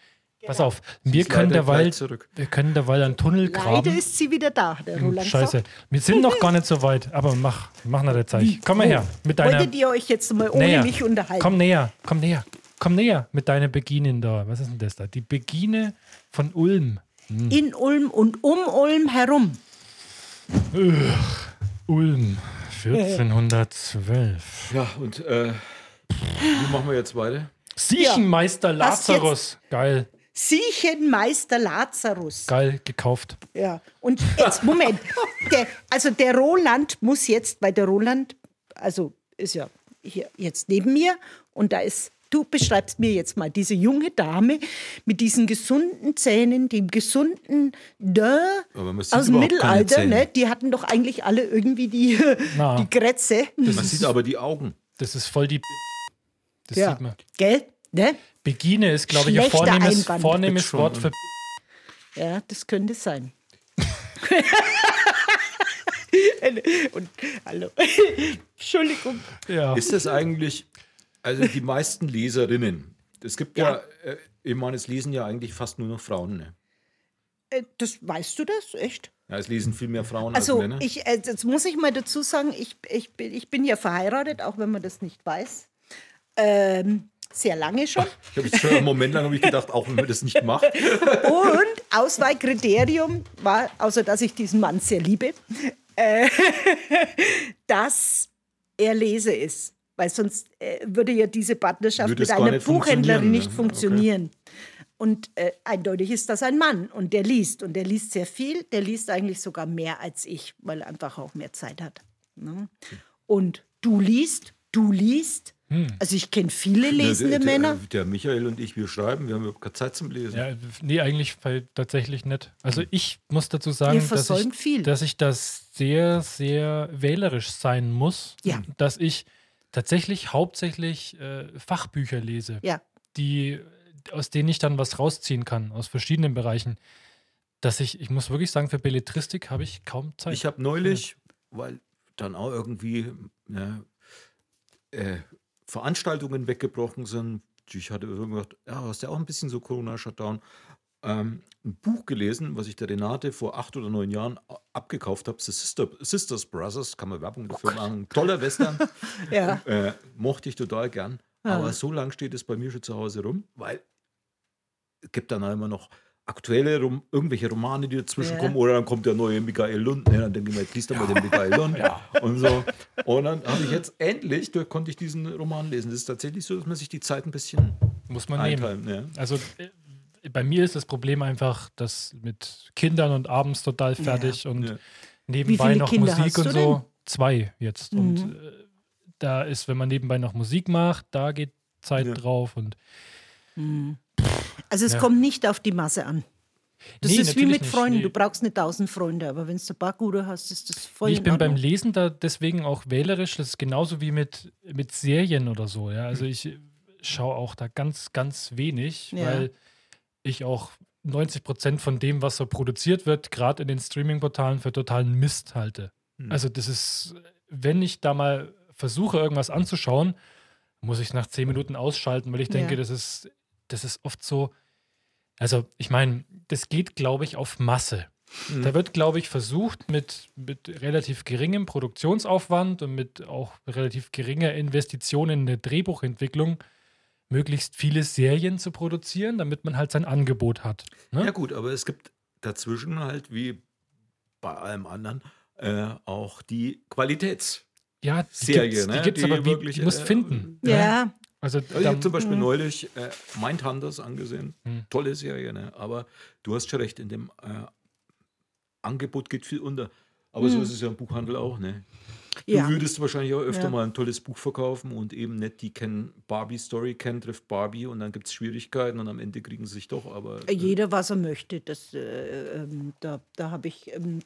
Pass auf, wir können
leider
derweil, wir können derweil einen Tunnel
Leider
graben.
ist sie wieder da, der Roland.
Scheiße,
sagt.
wir sind noch gar nicht so weit, aber mach, mach nach der Zeit. Komm mal her, mit deiner,
Wolltet ihr euch jetzt mal ohne
näher.
mich unterhalten?
Komm näher, komm näher, komm näher mit deiner Beginen da. Was ist denn das da? Die Begine von Ulm.
In Ulm und um Ulm herum.
Ulm, 1412.
Ja, und äh, wie machen wir jetzt weiter?
Siechenmeister
jetzt?
Lazarus. Geil,
Siechenmeister Lazarus.
geil gekauft.
Ja, und jetzt, Moment. Der, also der Roland muss jetzt, weil der Roland, also ist ja hier jetzt neben mir und da ist, du beschreibst mir jetzt mal diese junge Dame mit diesen gesunden Zähnen, dem gesunden Dö
Aber man sieht
aus dem Mittelalter, ne? Die hatten doch eigentlich alle irgendwie die,
Na.
die Grätze.
Man sieht aber die Augen.
Das ist voll die. Das
ja.
sieht man.
Gell? Ne?
Begine ist, glaube ich, ein vornehmes, vornehmes Wort für.
Ja, das könnte sein. und, hallo. Entschuldigung.
Ja.
Ist das eigentlich, also die meisten Leserinnen, es gibt ja, äh, ich meine, es lesen ja eigentlich fast nur noch Frauen. Ne?
Äh, Das weißt du das? Echt?
Ja, es lesen viel mehr Frauen
Also,
als Männer.
ich, äh, jetzt muss ich mal dazu sagen, ich, ich, bin, ich bin ja verheiratet, auch wenn man das nicht weiß. Ähm, sehr lange schon.
Ich habe jetzt schon einen Moment lang ich gedacht, auch wenn man das nicht macht.
Und Auswahlkriterium war, außer dass ich diesen Mann sehr liebe, äh, dass er Leser ist. Weil sonst äh, würde ja diese Partnerschaft
Würde
mit einer
nicht
Buchhändlerin
funktionieren,
nicht
ne?
funktionieren. Und äh, eindeutig ist das ein Mann und der liest. Und der liest sehr viel. Der liest eigentlich sogar mehr als ich, weil er einfach auch mehr Zeit hat. Ne? Und du liest, du liest. Also ich kenne viele lesende
der, der,
Männer.
Der Michael und ich, wir schreiben, wir haben überhaupt keine Zeit zum Lesen.
Ja, nee, eigentlich weil, tatsächlich nicht. Also ich muss dazu sagen, dass ich,
viel.
dass ich das sehr, sehr wählerisch sein muss.
Ja.
Dass ich tatsächlich hauptsächlich äh, Fachbücher lese,
Ja,
die, aus denen ich dann was rausziehen kann, aus verschiedenen Bereichen. Dass ich, ich muss wirklich sagen, für Belletristik habe ich kaum Zeit.
Ich habe neulich, weil dann auch irgendwie ne, äh, Veranstaltungen weggebrochen sind, ich hatte gedacht, ja, hast ja auch ein bisschen so Corona-Shutdown, ähm, ein Buch gelesen, was ich der Renate vor acht oder neun Jahren abgekauft habe, The Sister, Sisters Brothers, kann man Werbung dafür machen, toller Western,
ja.
äh, mochte ich total gern, aber so lange steht es bei mir schon zu Hause rum, weil es gibt dann immer noch aktuelle, Rom irgendwelche Romane, die dazwischen
Ja.
kommen, oder dann kommt der neue Michael Lund, ne, dann denke ich mir, jetzt liest mal den Michael Lund und so. Und dann habe ich jetzt endlich, da konnte ich diesen Roman lesen. Das ist tatsächlich so, dass man sich die Zeit ein bisschen
muss man nehmen.
einteilen. Ja.
Also äh, bei mir ist das Problem einfach, dass mit Kindern und abends total fertig und
Ja.
nebenbei
viele
noch
Kinder
Musik und so. Zwei jetzt. Und äh, da ist, wenn man nebenbei noch Musik macht, da geht Zeit
Ja.
drauf und
Also es
Ja.
kommt nicht auf die Masse an. Das
Nee,
ist wie mit
nicht,
Freunden.
nee.
Du brauchst nicht tausend Freunde, aber wenn du ein paar gute hast, ist das voll
ich
in
bin beim. Lesen da deswegen auch wählerisch. Das ist genauso wie mit, mit Serien oder so. Ja? Also ich schaue auch da ganz, ganz wenig,
Ja.
weil ich auch 90 Prozent von dem, was so produziert wird, gerade in den Streaming-Portalen für totalen Mist halte.
Hm.
Also das ist, wenn ich da mal versuche, irgendwas anzuschauen, muss ich es nach zehn Minuten ausschalten, weil ich denke,
Ja.
das ist, das ist oft so. Also, ich meine, das geht, glaube ich, auf Masse.
Mhm.
Da wird, glaube ich, versucht, mit, mit relativ geringem Produktionsaufwand und mit auch relativ geringer Investition in eine Drehbuchentwicklung möglichst viele Serien zu produzieren, damit man halt sein Angebot hat. Ne?
Ja gut, aber es gibt dazwischen halt, wie bei allem anderen, äh, auch die Qualitäts.
Ja, die
Serie,
gibt's,
ne?
die gibt's
Die
aber wie,
wirklich,
du musst
äh,
finden.
Ja.
Ne? Also,
Also ich habe zum Beispiel neulich äh, Mindhunters angesehen.
Hm.
Tolle Serie, ne? aber du hast schon recht, in dem äh, Angebot geht viel unter. Aber so ist es ja im Buchhandel auch. Ne? Du
Ja.
würdest wahrscheinlich auch öfter
Ja.
mal ein tolles Buch verkaufen und eben nicht die Ken Barbie Story, Ken trifft Barbie und dann gibt es Schwierigkeiten und am Ende kriegen sie sich doch. Aber äh,
Jeder, was er möchte. Das, äh, ähm, da da habe ich. Ähm,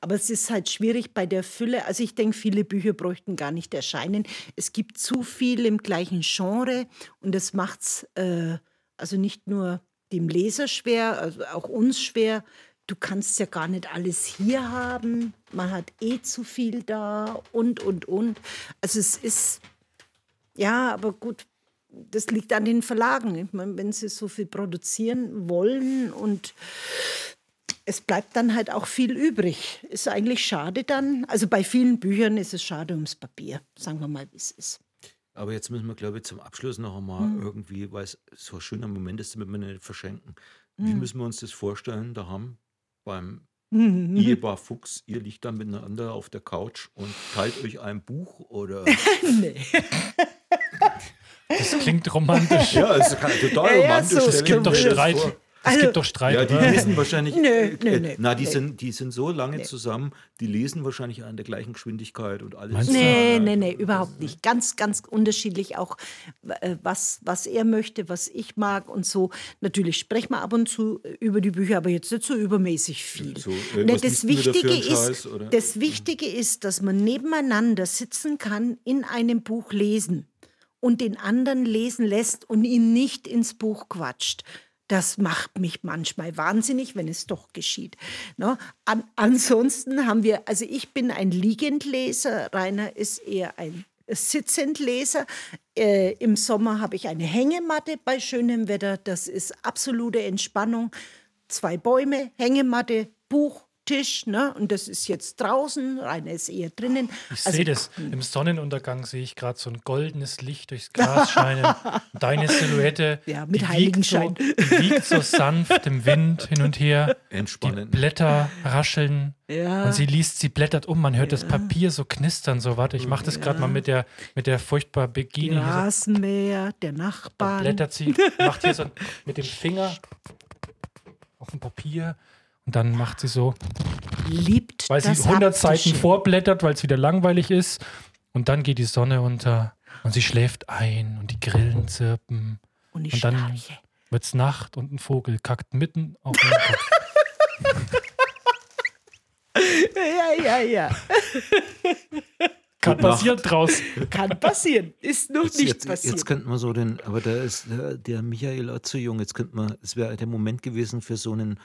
aber es ist halt schwierig bei der Fülle. Also ich denke, viele Bücher bräuchten gar nicht erscheinen. Es gibt zu viel im gleichen Genre und das macht es äh, also nicht nur dem Leser schwer, also auch uns schwer. Du kannst ja gar nicht alles hier haben. Man hat eh zu viel da und, und, und. Also es ist, ja, aber gut, das liegt an den Verlagen. Ich meine, wenn sie so viel produzieren wollen und es bleibt dann halt auch viel übrig. Ist eigentlich schade dann. Also bei vielen Büchern ist es schade ums Papier. Sagen wir mal, wie es ist.
Aber jetzt müssen wir, glaube ich, zum Abschluss noch einmal
Hm.
irgendwie, weil es so ein schöner Moment ist, damit wir nicht verschenken.
Hm.
Wie müssen wir uns das vorstellen, daheim beim
Mhm.
Ehepaar Fuchs? Ihr liegt dann miteinander auf der Couch und teilt euch ein Buch oder.
nee.
das klingt romantisch.
ja, es ist total
Ja, ja,
romantisch.
so.
es gibt doch Streit.
vor.
Es
Also-
gibt doch Streit.
Ja, die
oder?
lesen wahrscheinlich.
Nö,
äh,
nö,
äh,
nö,
na, die,
nö.
Sind, die sind so lange zusammen, die lesen wahrscheinlich an der gleichen Geschwindigkeit und alles.
Meinst?
Nee, nee, nee, überhaupt nicht. Ganz, ganz unterschiedlich auch, äh, was, was er möchte, was ich mag und so. Natürlich sprechen wir ab und zu über die Bücher, aber jetzt nicht so übermäßig viel.
So, äh,
Ne, das, Wichtige
Scheiß,
ist,
oder?
das Wichtige ist, dass man nebeneinander sitzen kann, in einem Buch lesen und den anderen lesen lässt und ihn nicht ins Buch quatscht. Das macht mich manchmal wahnsinnig, wenn es doch geschieht. Ne? An, ansonsten haben wir, also ich bin ein Liegendleser, Rainer ist eher ein Sitzendleser. Äh, Im Sommer habe ich eine Hängematte bei schönem Wetter. Das ist absolute Entspannung. Zwei Bäume, Hängematte, Buch, Tisch. Ne? Und das ist jetzt draußen, Rainer ist eher drinnen.
Ich
Also-
sehe das. Im Sonnenuntergang sehe ich gerade so ein goldenes Licht durchs Glas scheinen. Deine Silhouette.
Ja, mit
die
Heiligenschein.
wiegt so, die wiegt so sanft im Wind hin und her. Die
Entspannend.
Blätter rascheln.
Ja.
Und sie liest, sie blättert um. Man hört das Papier so knistern. So, warte, ich mache das gerade mal mit der, mit der furchtbar so,
Rasenmäher, der
dann
Nachbarn.
blättert sie, macht hier so mit dem Finger auf dem Papier. Und dann macht sie so,
liebt
weil sie
das
100 Seiten vorblättert, weil es wieder langweilig ist. Und dann geht die Sonne unter und sie schläft ein und die Grillen zirpen.
Und ich
Und dann
schnarche.
wird's Nacht und ein Vogel kackt mitten auf den Kopf.
Ja, ja, ja.
Kann passiert draus.
Kann passieren. Ist noch
Jetzt,
nicht
jetzt,
passiert.
jetzt könnten wir so den, aber da ist der, der Michael auch zu jung. Jetzt könnten wir, es wäre der Moment gewesen für so einen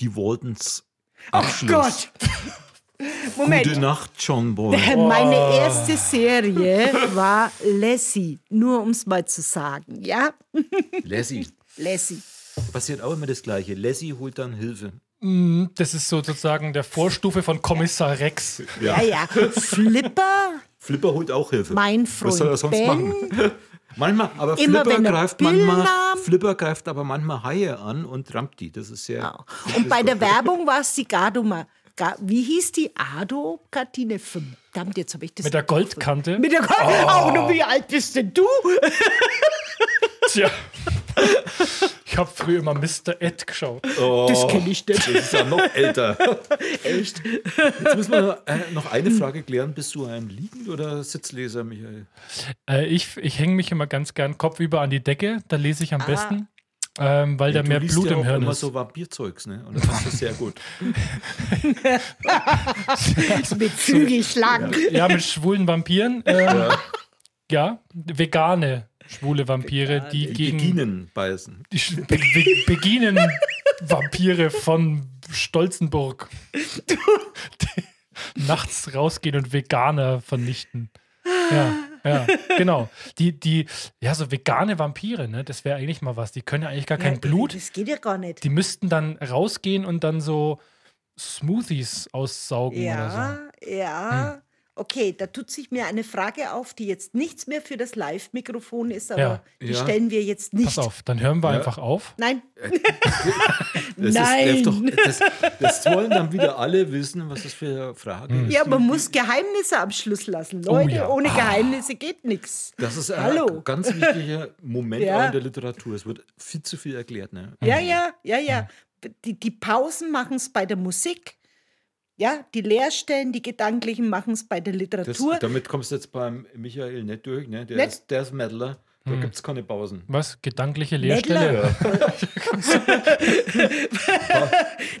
Die Waldens Abschluss.
Gott. Moment.
Gute Nacht, John Boy.
Meine erste Serie war Lassie, nur um es mal zu sagen. Ja,
Lassie.
Lassie.
Passiert auch immer das Gleiche. Lassie holt dann Hilfe.
Mm, Das ist sozusagen der Vorstufe von Kommissar Rex.
Ja, ja. Flipper,
Flipper holt auch Hilfe.
mein
Was soll er
Freund
sonst
Ben.
machen? Manchmal, aber
Immer
Flipper
wenn er
greift manchmal. Flipper greift aber manchmal Haie an und rammt die. Das ist sehr.
Genau. Und bei der Werbung war es die Gardoma. Ga- Wie hieß die? Ado-Kartine 5. Verdammt, jetzt habe ich das.
Mit der Goldkante.
Mit der Gold. Auch nur, wie alt bist denn du?
Tja. Ich habe früher immer Mr. Ed geschaut.
Das kenne ich nicht.
Das ist ja noch älter.
Echt.
Jetzt müssen wir äh, noch eine Frage klären. Bist du ein Liegend- oder Sitzleser, Michael?
Äh, ich ich hänge mich immer ganz gern kopfüber an die Decke. Da lese ich am besten, ähm, weil da
Du
mehr
liest
Blut
ja
im
auch
Hirn
immer
ist.
so Vampirzeugs, ne? Und das passt das sehr gut.
Mit Flügelschlagen.
Ja, mit schwulen Vampiren. Ähm, ja. vegane schwule Vampire, die
Die
gegen
Beginen beißen.
die Be Be Beginen Vampire von Stolzenburg die nachts rausgehen und Veganer vernichten. Ja, ja, genau. Die, die, ja, so vegane Vampire, ne? Das wäre eigentlich mal was. Die können ja eigentlich gar kein
Ja,
Blut.
Das geht ja gar nicht.
Die müssten dann rausgehen und dann so Smoothies aussaugen oder so.
Ja, ja. Okay, da tut sich mir eine Frage auf, die jetzt nichts mehr für das Live-Mikrofon ist, aber
Ja.
die
Ja.
stellen wir jetzt nicht.
Pass auf, dann hören wir einfach auf.
Nein,
Das
Nein.
Ist, doch, das, das wollen dann wieder alle wissen, was das für eine Frage ist.
ja, man muss Geheimnisse am Schluss lassen. Leute,
ja.
ohne Geheimnisse geht nichts.
Das ist ein
Hallo.
ganz wichtiger Moment
Ja.
auch in der Literatur. Es wird viel zu viel erklärt. Ne?
Ja, ja, ja, ja. Die, die Pausen machen es bei der Musik. Ja, die Leerstellen, die Gedanklichen machen es bei der
Das,
Literatur.
damit kommst du jetzt beim Michael nicht durch. Ne? Der,
Nicht?
Ist, der ist Meddler. Da gibt es keine Pausen.
Was? Gedankliche. Leerstelle?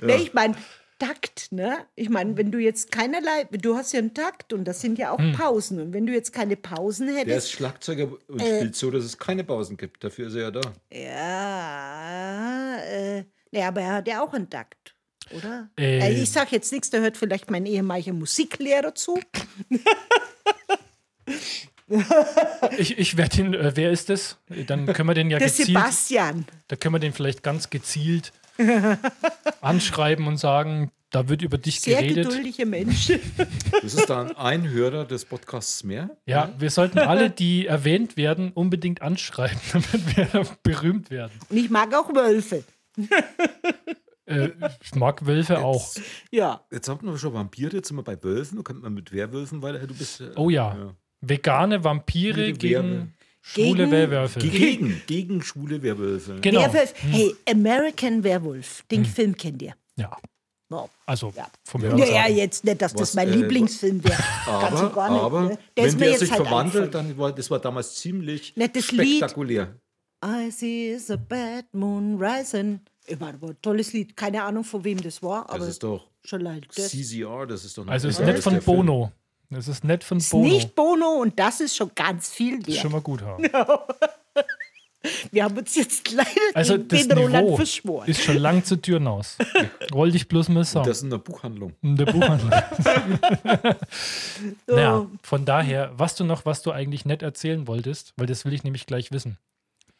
Ne, ich meine, Takt, ne? Ich meine, wenn du jetzt keinerlei, du hast ja einen Takt und das sind ja auch
Hm.
Pausen. Und wenn du jetzt keine Pausen
Der ist
hättest,
Schlagzeuger und
Äh.
spielt so, dass es keine Pausen gibt. Dafür ist er ja da.
ja, äh, ne, aber er hat ja auch einen Takt, oder?
Äh.
Äh, ich sag jetzt nichts, da hört vielleicht mein ehemaliger Musiklehrer zu.
Ich, ich werde ihn, äh, wer ist das? Dann können wir den ja
Der
gezielt,
Sebastian.
da können wir den vielleicht ganz gezielt anschreiben und sagen, da wird über dich
Sehr
geredet.
geduldiger Mensch.
Das ist dann ein Hörer des Podcasts mehr.
Ja, wir sollten alle, die erwähnt werden, unbedingt anschreiben, damit wir berühmt werden.
Und ich mag auch Wölfe.
Äh, ich mag Wölfe auch.
Ja.
Jetzt haben wir schon Vampire, jetzt sind wir bei Wölfen. Da könnte man mit Werwölfen weiter. Du bist. äh,
Oh ja. Vegane Vampire
Schwule
gegen
Werwölfe.
schwule
Gegen-
Werwölfe.
Gegen, gegen schwule Werwölfe.
Genau.
Werwolf. Hey, American Werewolf. Den
Hm.
Film kennt ihr.
Ja.
Wow.
Also
Ja.
vom
Ja,
Hören
ja,
sagen.
jetzt nicht, dass das
Was,
mein
äh,
Lieblingsfilm wäre.
Aber,
gar nicht.
aber
ne? Der ist
wenn der
jetzt
sich
halt
verwandelt, dann war das war damals ziemlich
Nicht das Lied.
spektakulär.
I see a bad moon rising. War ein tolles Lied. Keine Ahnung, von wem das war, aber
Das ist doch
schon leid. Das
CCR, das ist doch
Also ist
besser
nett von
der Film.
Bono. Das ist nett von
ist
Bono.
nicht Bono und das ist schon ganz viel
ist
wert.
schon mal gut haben.
Wir haben uns jetzt leider
Also das
den Roland
Niveau
verschworen.
ist schon lang zur Tür hinaus. Wollte ich bloß mal sagen.
Das ist eine Buchhandlung.
In der Buchhandlung.
So.
Ja, von daher, was du noch, was du eigentlich nett erzählen wolltest, weil das will ich nämlich gleich wissen.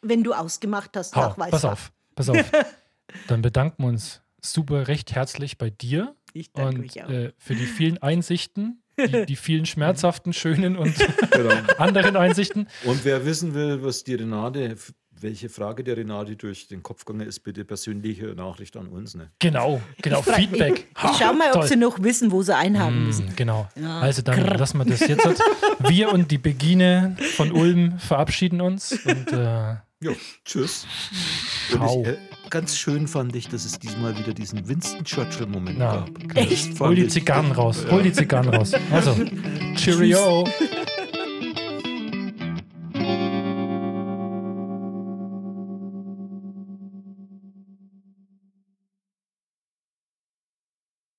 Wenn du ausgemacht hast, nachweisbar.
pass auf, pass auf. Dann bedanken wir uns super recht herzlich bei dir
Ich danke
und
euch auch.
äh, für die vielen Einsichten, die, die vielen schmerzhaften, schönen und
Genau.
anderen Einsichten.
Und wer wissen will, was die Renate, welche Frage der Renate durch den Kopf gegangen ist, bitte persönliche Nachricht an uns. Ne?
Genau, genau,
Ich
Feedback.
Ich, ich schau mal, ob
toll.
sie noch wissen, wo sie einhaken müssen.
Mm, Genau.
Ja.
Also dann lassen wir das jetzt. Wir und die Begine von Ulm verabschieden uns und äh,
Ja, tschüss.
Ciao.
Und ich, äh, ganz schön fand ich, dass es diesmal wieder diesen Winston Churchill-Moment gab.
Echt?
hol die Zigarren raus. Hol die Zigarren raus. Also, Cheerio.